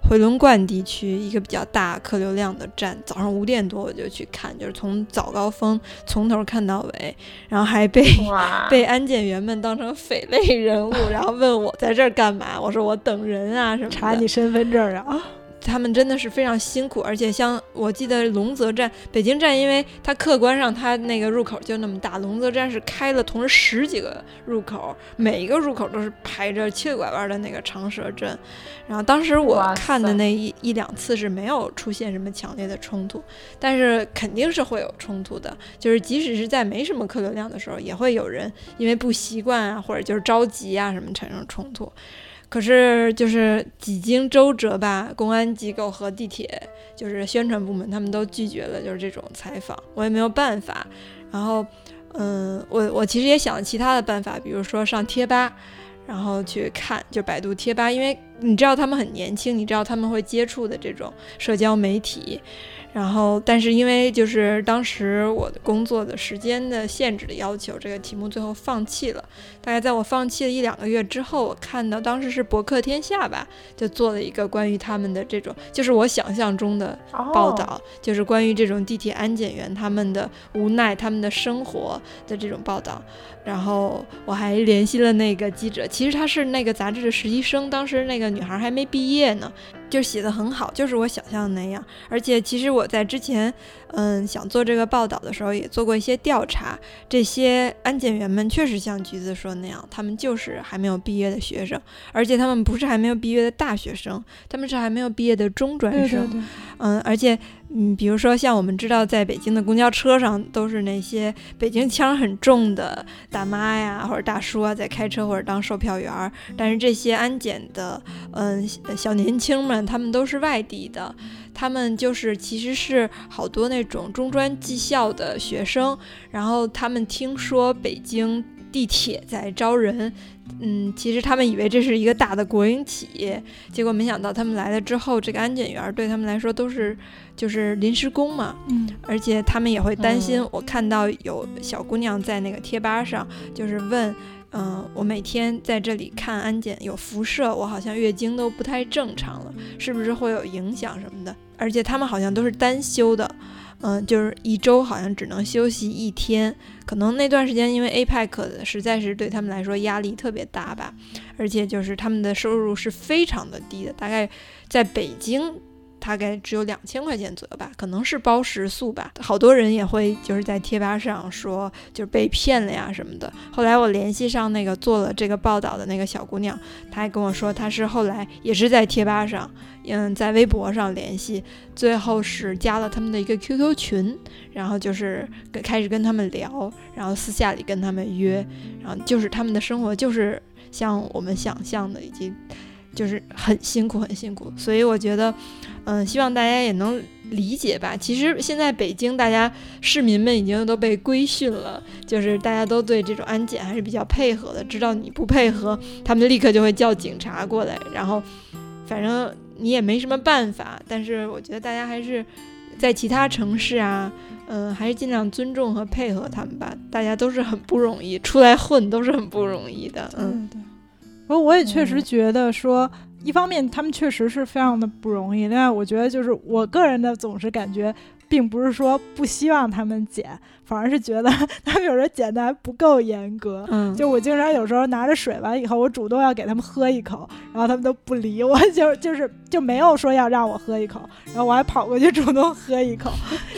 回龙观地区一个比较大客流量的站，早上五点多我就去看，就是从早高峰从头看到尾，然后还被 [laughs] 被安检员们当成匪类人物，然后问我在这儿干嘛，我说我等人啊什么，查你身份证啊。他们真的是非常辛苦，而且像我记得龙泽站、北京站，因为它客观上它那个入口就那么大，龙泽站是开了同时十几个入口，每一个入口都是排着七个拐弯的那个长蛇阵。然后当时我看的那一一两次是没有出现什么强烈的冲突，但是肯定是会有冲突的，就是即使是在没什么客流量的时候，也会有人因为不习惯啊，或者就是着急啊什么产生冲突。可是，就是几经周折吧，公安机构和地铁就是宣传部门，他们都拒绝了，就是这种采访，我也没有办法。然后，嗯，我我其实也想了其他的办法，比如说上贴吧，然后去看，就百度贴吧，因为你知道他们很年轻，你知道他们会接触的这种社交媒体。然后，但是因为就是当时我的工作的时间的限制的要求，这个题目最后放弃了。大概在我放弃了一两个月之后，我看到当时是博客天下吧，就做了一个关于他们的这种，就是我想象中的报道，就是关于这种地铁安检员他们的无奈、他们的生活的这种报道。然后我还联系了那个记者，其实他是那个杂志的实习生，当时那个女孩还没毕业呢。就写的很好，就是我想象的那样。而且其实我在之前，嗯，想做这个报道的时候，也做过一些调查。这些安检员们确实像橘子说的那样，他们就是还没有毕业的学生，而且他们不是还没有毕业的大学生，他们是还没有毕业的中专生。嗯，而且。嗯，比如说像我们知道，在北京的公交车上都是那些北京腔很重的大妈呀，或者大叔啊，在开车或者当售票员儿。但是这些安检的，嗯，小年轻们，他们都是外地的，他们就是其实是好多那种中专技校的学生。然后他们听说北京地铁在招人，嗯，其实他们以为这是一个大的国营企业，结果没想到他们来了之后，这个安检员对他们来说都是。就是临时工嘛，嗯，而且他们也会担心。我看到有小姑娘在那个贴吧上，就是问，嗯，我每天在这里看安检有辐射，我好像月经都不太正常了，是不是会有影响什么的？而且他们好像都是单休的，嗯，就是一周好像只能休息一天，可能那段时间因为 APEC 实在是对他们来说压力特别大吧，而且就是他们的收入是非常的低的，大概在北京。大概只有两千块钱左右吧，可能是包食宿吧。好多人也会就是在贴吧上说，就是被骗了呀什么的。后来我联系上那个做了这个报道的那个小姑娘，她还跟我说，她是后来也是在贴吧上，嗯，在微博上联系，最后是加了他们的一个 QQ 群，然后就是开始跟他们聊，然后私下里跟他们约，然后就是他们的生活就是像我们想象的，已经就是很辛苦很辛苦，所以我觉得。嗯，希望大家也能理解吧。其实现在北京，大家市民们已经都被规训了，就是大家都对这种安检还是比较配合的。知道你不配合，他们立刻就会叫警察过来。然后，反正你也没什么办法。但是我觉得大家还是在其他城市啊，嗯，还是尽量尊重和配合他们吧。大家都是很不容易，出来混都是很不容易的。嗯，我我也确实觉得说。一方面，他们确实是非常的不容易。另外，我觉得就是我个人的总是感觉，并不是说不希望他们减，反而是觉得他们有时候减的还不够严格。嗯，就我经常有时候拿着水完以后，我主动要给他们喝一口，然后他们都不理我，[laughs] 就就是就没有说要让我喝一口，然后我还跑过去主动喝一口。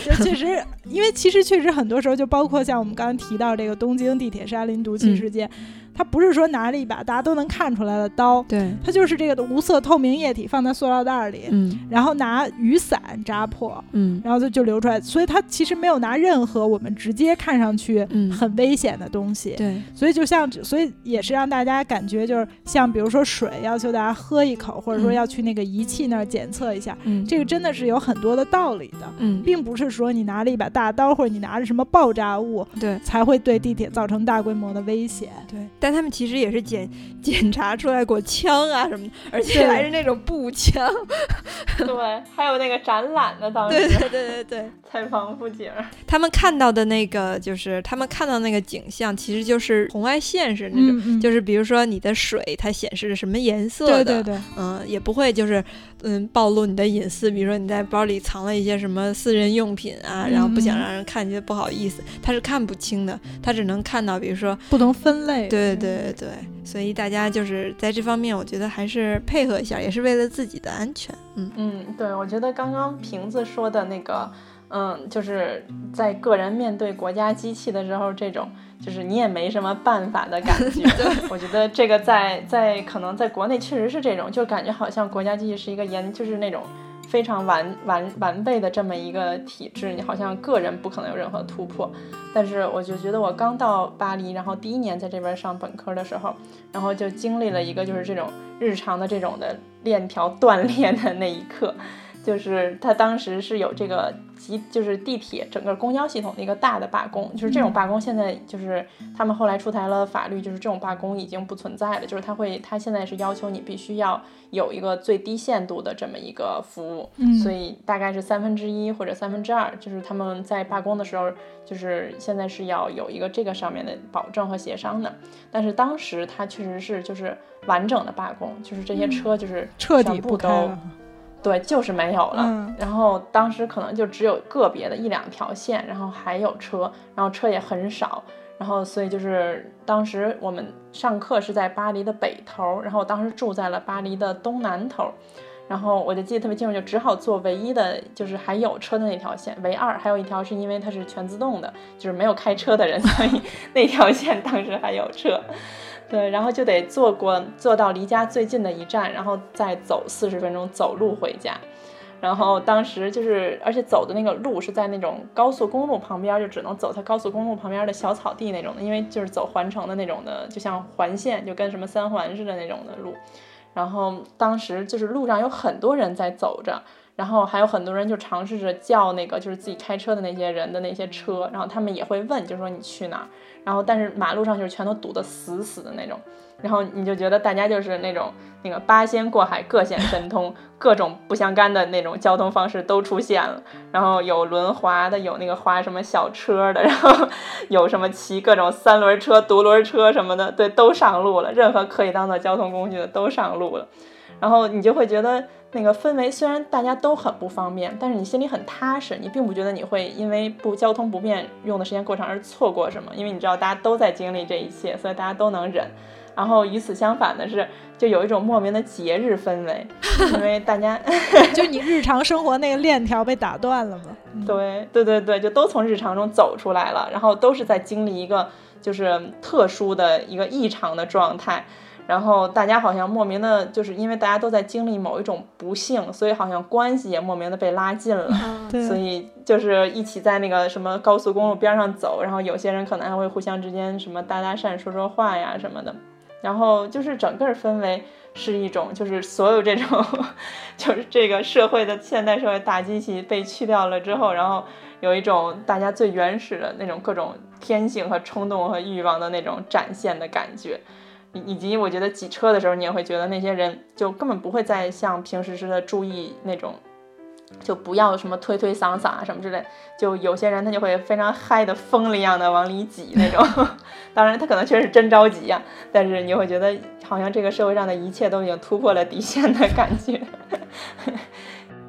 就确实，因为其实确实很多时候，就包括像我们刚刚提到这个东京地铁沙林毒气事件。它不是说拿着一把大家都能看出来的刀，对，它就是这个无色透明液体放在塑料袋里，嗯，然后拿雨伞扎破，嗯，然后就就流出来，所以它其实没有拿任何我们直接看上去很危险的东西，对，所以就像，所以也是让大家感觉就是像比如说水，要求大家喝一口，或者说要去那个仪器那儿检测一下，嗯，这个真的是有很多的道理的，嗯，并不是说你拿了一把大刀或者你拿着什么爆炸物，对，才会对地铁造成大规模的危险，对，但他们其实也是。检检查出来过枪啊什么的，[laughs] 而且还是那种步枪。对，还有那个展览的当时。对对对对对，[laughs] 采访布景。他们看到的那个，就是他们看到那个景象，其实就是红外线是那种，就是比如说你的水，它显示什么颜色的，对对对，嗯，也不会就是嗯暴露你的隐私，比如说你在包里藏了一些什么私人用品啊，然后不想让人看觉得不好意思，他是看不清的，他只能看到，比如说不同分类。对对对对。所以大家就是在这方面，我觉得还是配合一下，也是为了自己的安全。嗯嗯，对，我觉得刚刚瓶子说的那个，嗯，就是在个人面对国家机器的时候，这种就是你也没什么办法的感觉。[laughs] [laughs] 我觉得这个在在可能在国内确实是这种，就感觉好像国家机器是一个严，就是那种。非常完完完备的这么一个体制，你好像个人不可能有任何突破。但是我就觉得我刚到巴黎，然后第一年在这边上本科的时候，然后就经历了一个就是这种日常的这种的链条断裂的那一刻。就是他当时是有这个集，就是地铁整个公交系统的一个大的罢工，就是这种罢工现在就是他们后来出台了法律，就是这种罢工已经不存在了，就是他会他现在是要求你必须要有一个最低限度的这么一个服务，所以大概是三分之一或者三分之二，就是他们在罢工的时候，就是现在是要有一个这个上面的保证和协商的，但是当时他确实是就是完整的罢工，就是这些车就是彻底全部都。对，就是没有了。嗯然后当时可能就只有个别的一两条线，然后还有车，然后车也很少。然后所以就是当时我们上课是在巴黎的北头，然后我当时住在了巴黎的东南头。然后我就记得特别清楚，就只好坐唯一的就是还有车的那条线，唯二。还有一条是因为它是全自动的，就是没有开车的人，所以 [laughs] 那条线当时还有车。对，然后就得坐过坐到离家最近的一站，然后再走四十分钟走路回家。然后当时就是，而且走的那个路是在那种高速公路旁边，就只能走它高速公路旁边的小草地那种的，因为就是走环城的那种的，就像环线，就跟什么三环似的那种的路。然后当时就是路上有很多人在走着，然后还有很多人就尝试着叫那个就是自己开车的那些人的那些车，然后他们也会问，就说你去哪儿？然后但是马路上就是全都堵得死死的那种，然后你就觉得大家就是那种那个八仙过海各显神通，各种不相干的那种交通方式都出现了，然后有轮滑的，有那个滑什么小车的，然后 [laughs] 有什么骑各种三轮车、独轮车什么的，对，都上路了，任何可以当做交通工具的都上路了，然后你就会觉得。那个氛围虽然大家都很不方便，但是你心里很踏实，你并不觉得你会因为不交通不便用的时间过长而错过什么，因为你知道大家都在经历这一切，所以大家都能忍。然后与此相反的是，就有一种莫名的节日氛围，因为大家 [laughs] 就你日常生活那个链条被打断了嘛？对对对对，就都从日常中走出来了，然后都是在经历一个就是特殊的一个异常的状态。然后大家好像莫名的，就是因为大家都在经历某一种不幸，所以好像关系也莫名的被拉近了。对所以就是一起在那个什么高速公路边上走，然后有些人可能还会互相之间什么搭搭讪、说说话呀什么的。然后就是整个氛围是一种，就是所有这种，[laughs] 就是这个社会的现代社会大机器被去掉了之后，然后有一种大家最原始的那种各种天性和冲动和欲望的那种展现的感觉。以以及我觉得挤车的时候，你也会觉得那些人就根本不会再像平时似的注意那种，就不要什么推推搡搡啊什么之类。就有些人他就会非常嗨的疯了一样的往里挤那种。[laughs] 当然他可能确实真着急呀、但是你会觉得好像这个社会上的一切都已经突破了底线的感觉。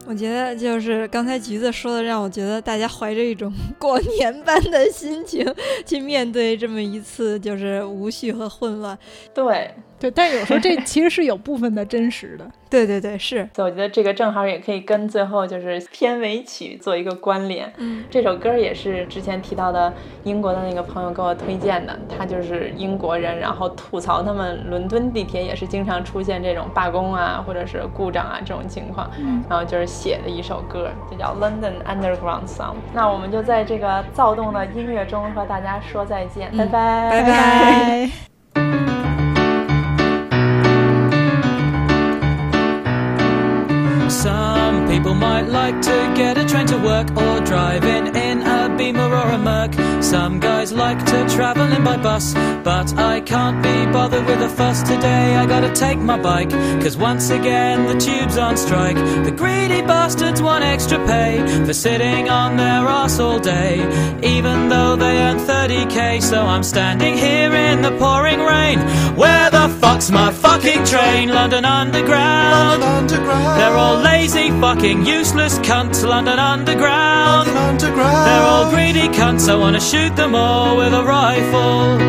我觉得就是刚才橘子说的，让我觉得大家怀着一种过年般的心情去面对这么一次就是无序和混乱。对，对，但是有时候这 [laughs] 其实是有部分的真实的。对对对，是，所以我觉得这个正好也可以跟最后就是片尾曲做一个关联。嗯，这首歌也是之前提到的英国的那个朋友给我推荐的，他就是英国人，然后吐槽他们伦敦地铁也是经常出现这种罢工啊，或者是故障啊这种情况，然后就是写的一首歌，就叫《London Underground Song》。那我们就在这个躁动的音乐中和大家说再见，拜拜，拜拜。[laughs] Some people might like to get a train to work or driving in a Beamer or a Merc. Some guys like to travel in by bus, but I can't be bothered with a fuss today. I gotta take my bike, cause once again the tube's on strike. The greedy bastards want extra pay for sitting on their ass all day, even though they earn 30k. So I'm standing here in the pouring rain. Where the fuck's my fucking train? London Underground. London Underground. They're all lazy, fucking useless cunts. London Underground. London Underground. They're all greedy cunts. I wanna shoot them all with a rifle.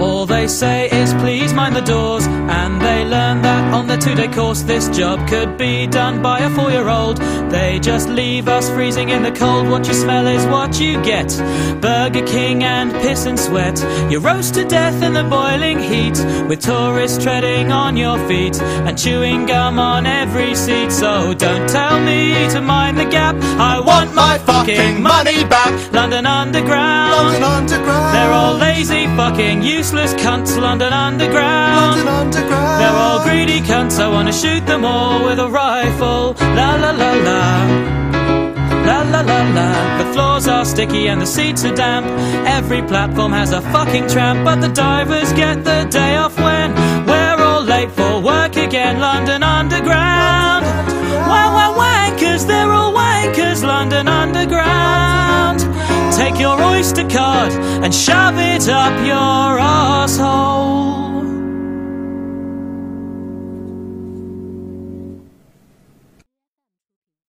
All they say is please mind the doors, and they learn that on the two day course this job could be done by a four year old. They just leave us freezing in the cold. What you smell is what you get. Burger King and piss and sweat. You roast to death in the boiling heat, with tourists treading on your feet and chewing gum on every seat. So don't tell me to mind the gap. I want my fucking money back. London Underground. London Underground. They're all lazy, fucking useless cunts. London Underground. London Underground. They're all greedy greedy cunts, I wanna shoot them all with a rifle. La la la la. La la la la, the floors are sticky and the seats are damp. Every platform has a fucking tramp, but the divers get the day off when we're all late for work again. London Underground. Wow, wow, wankers, they're all wankers. London Underground. Take your Oyster card and shove it up your asshole.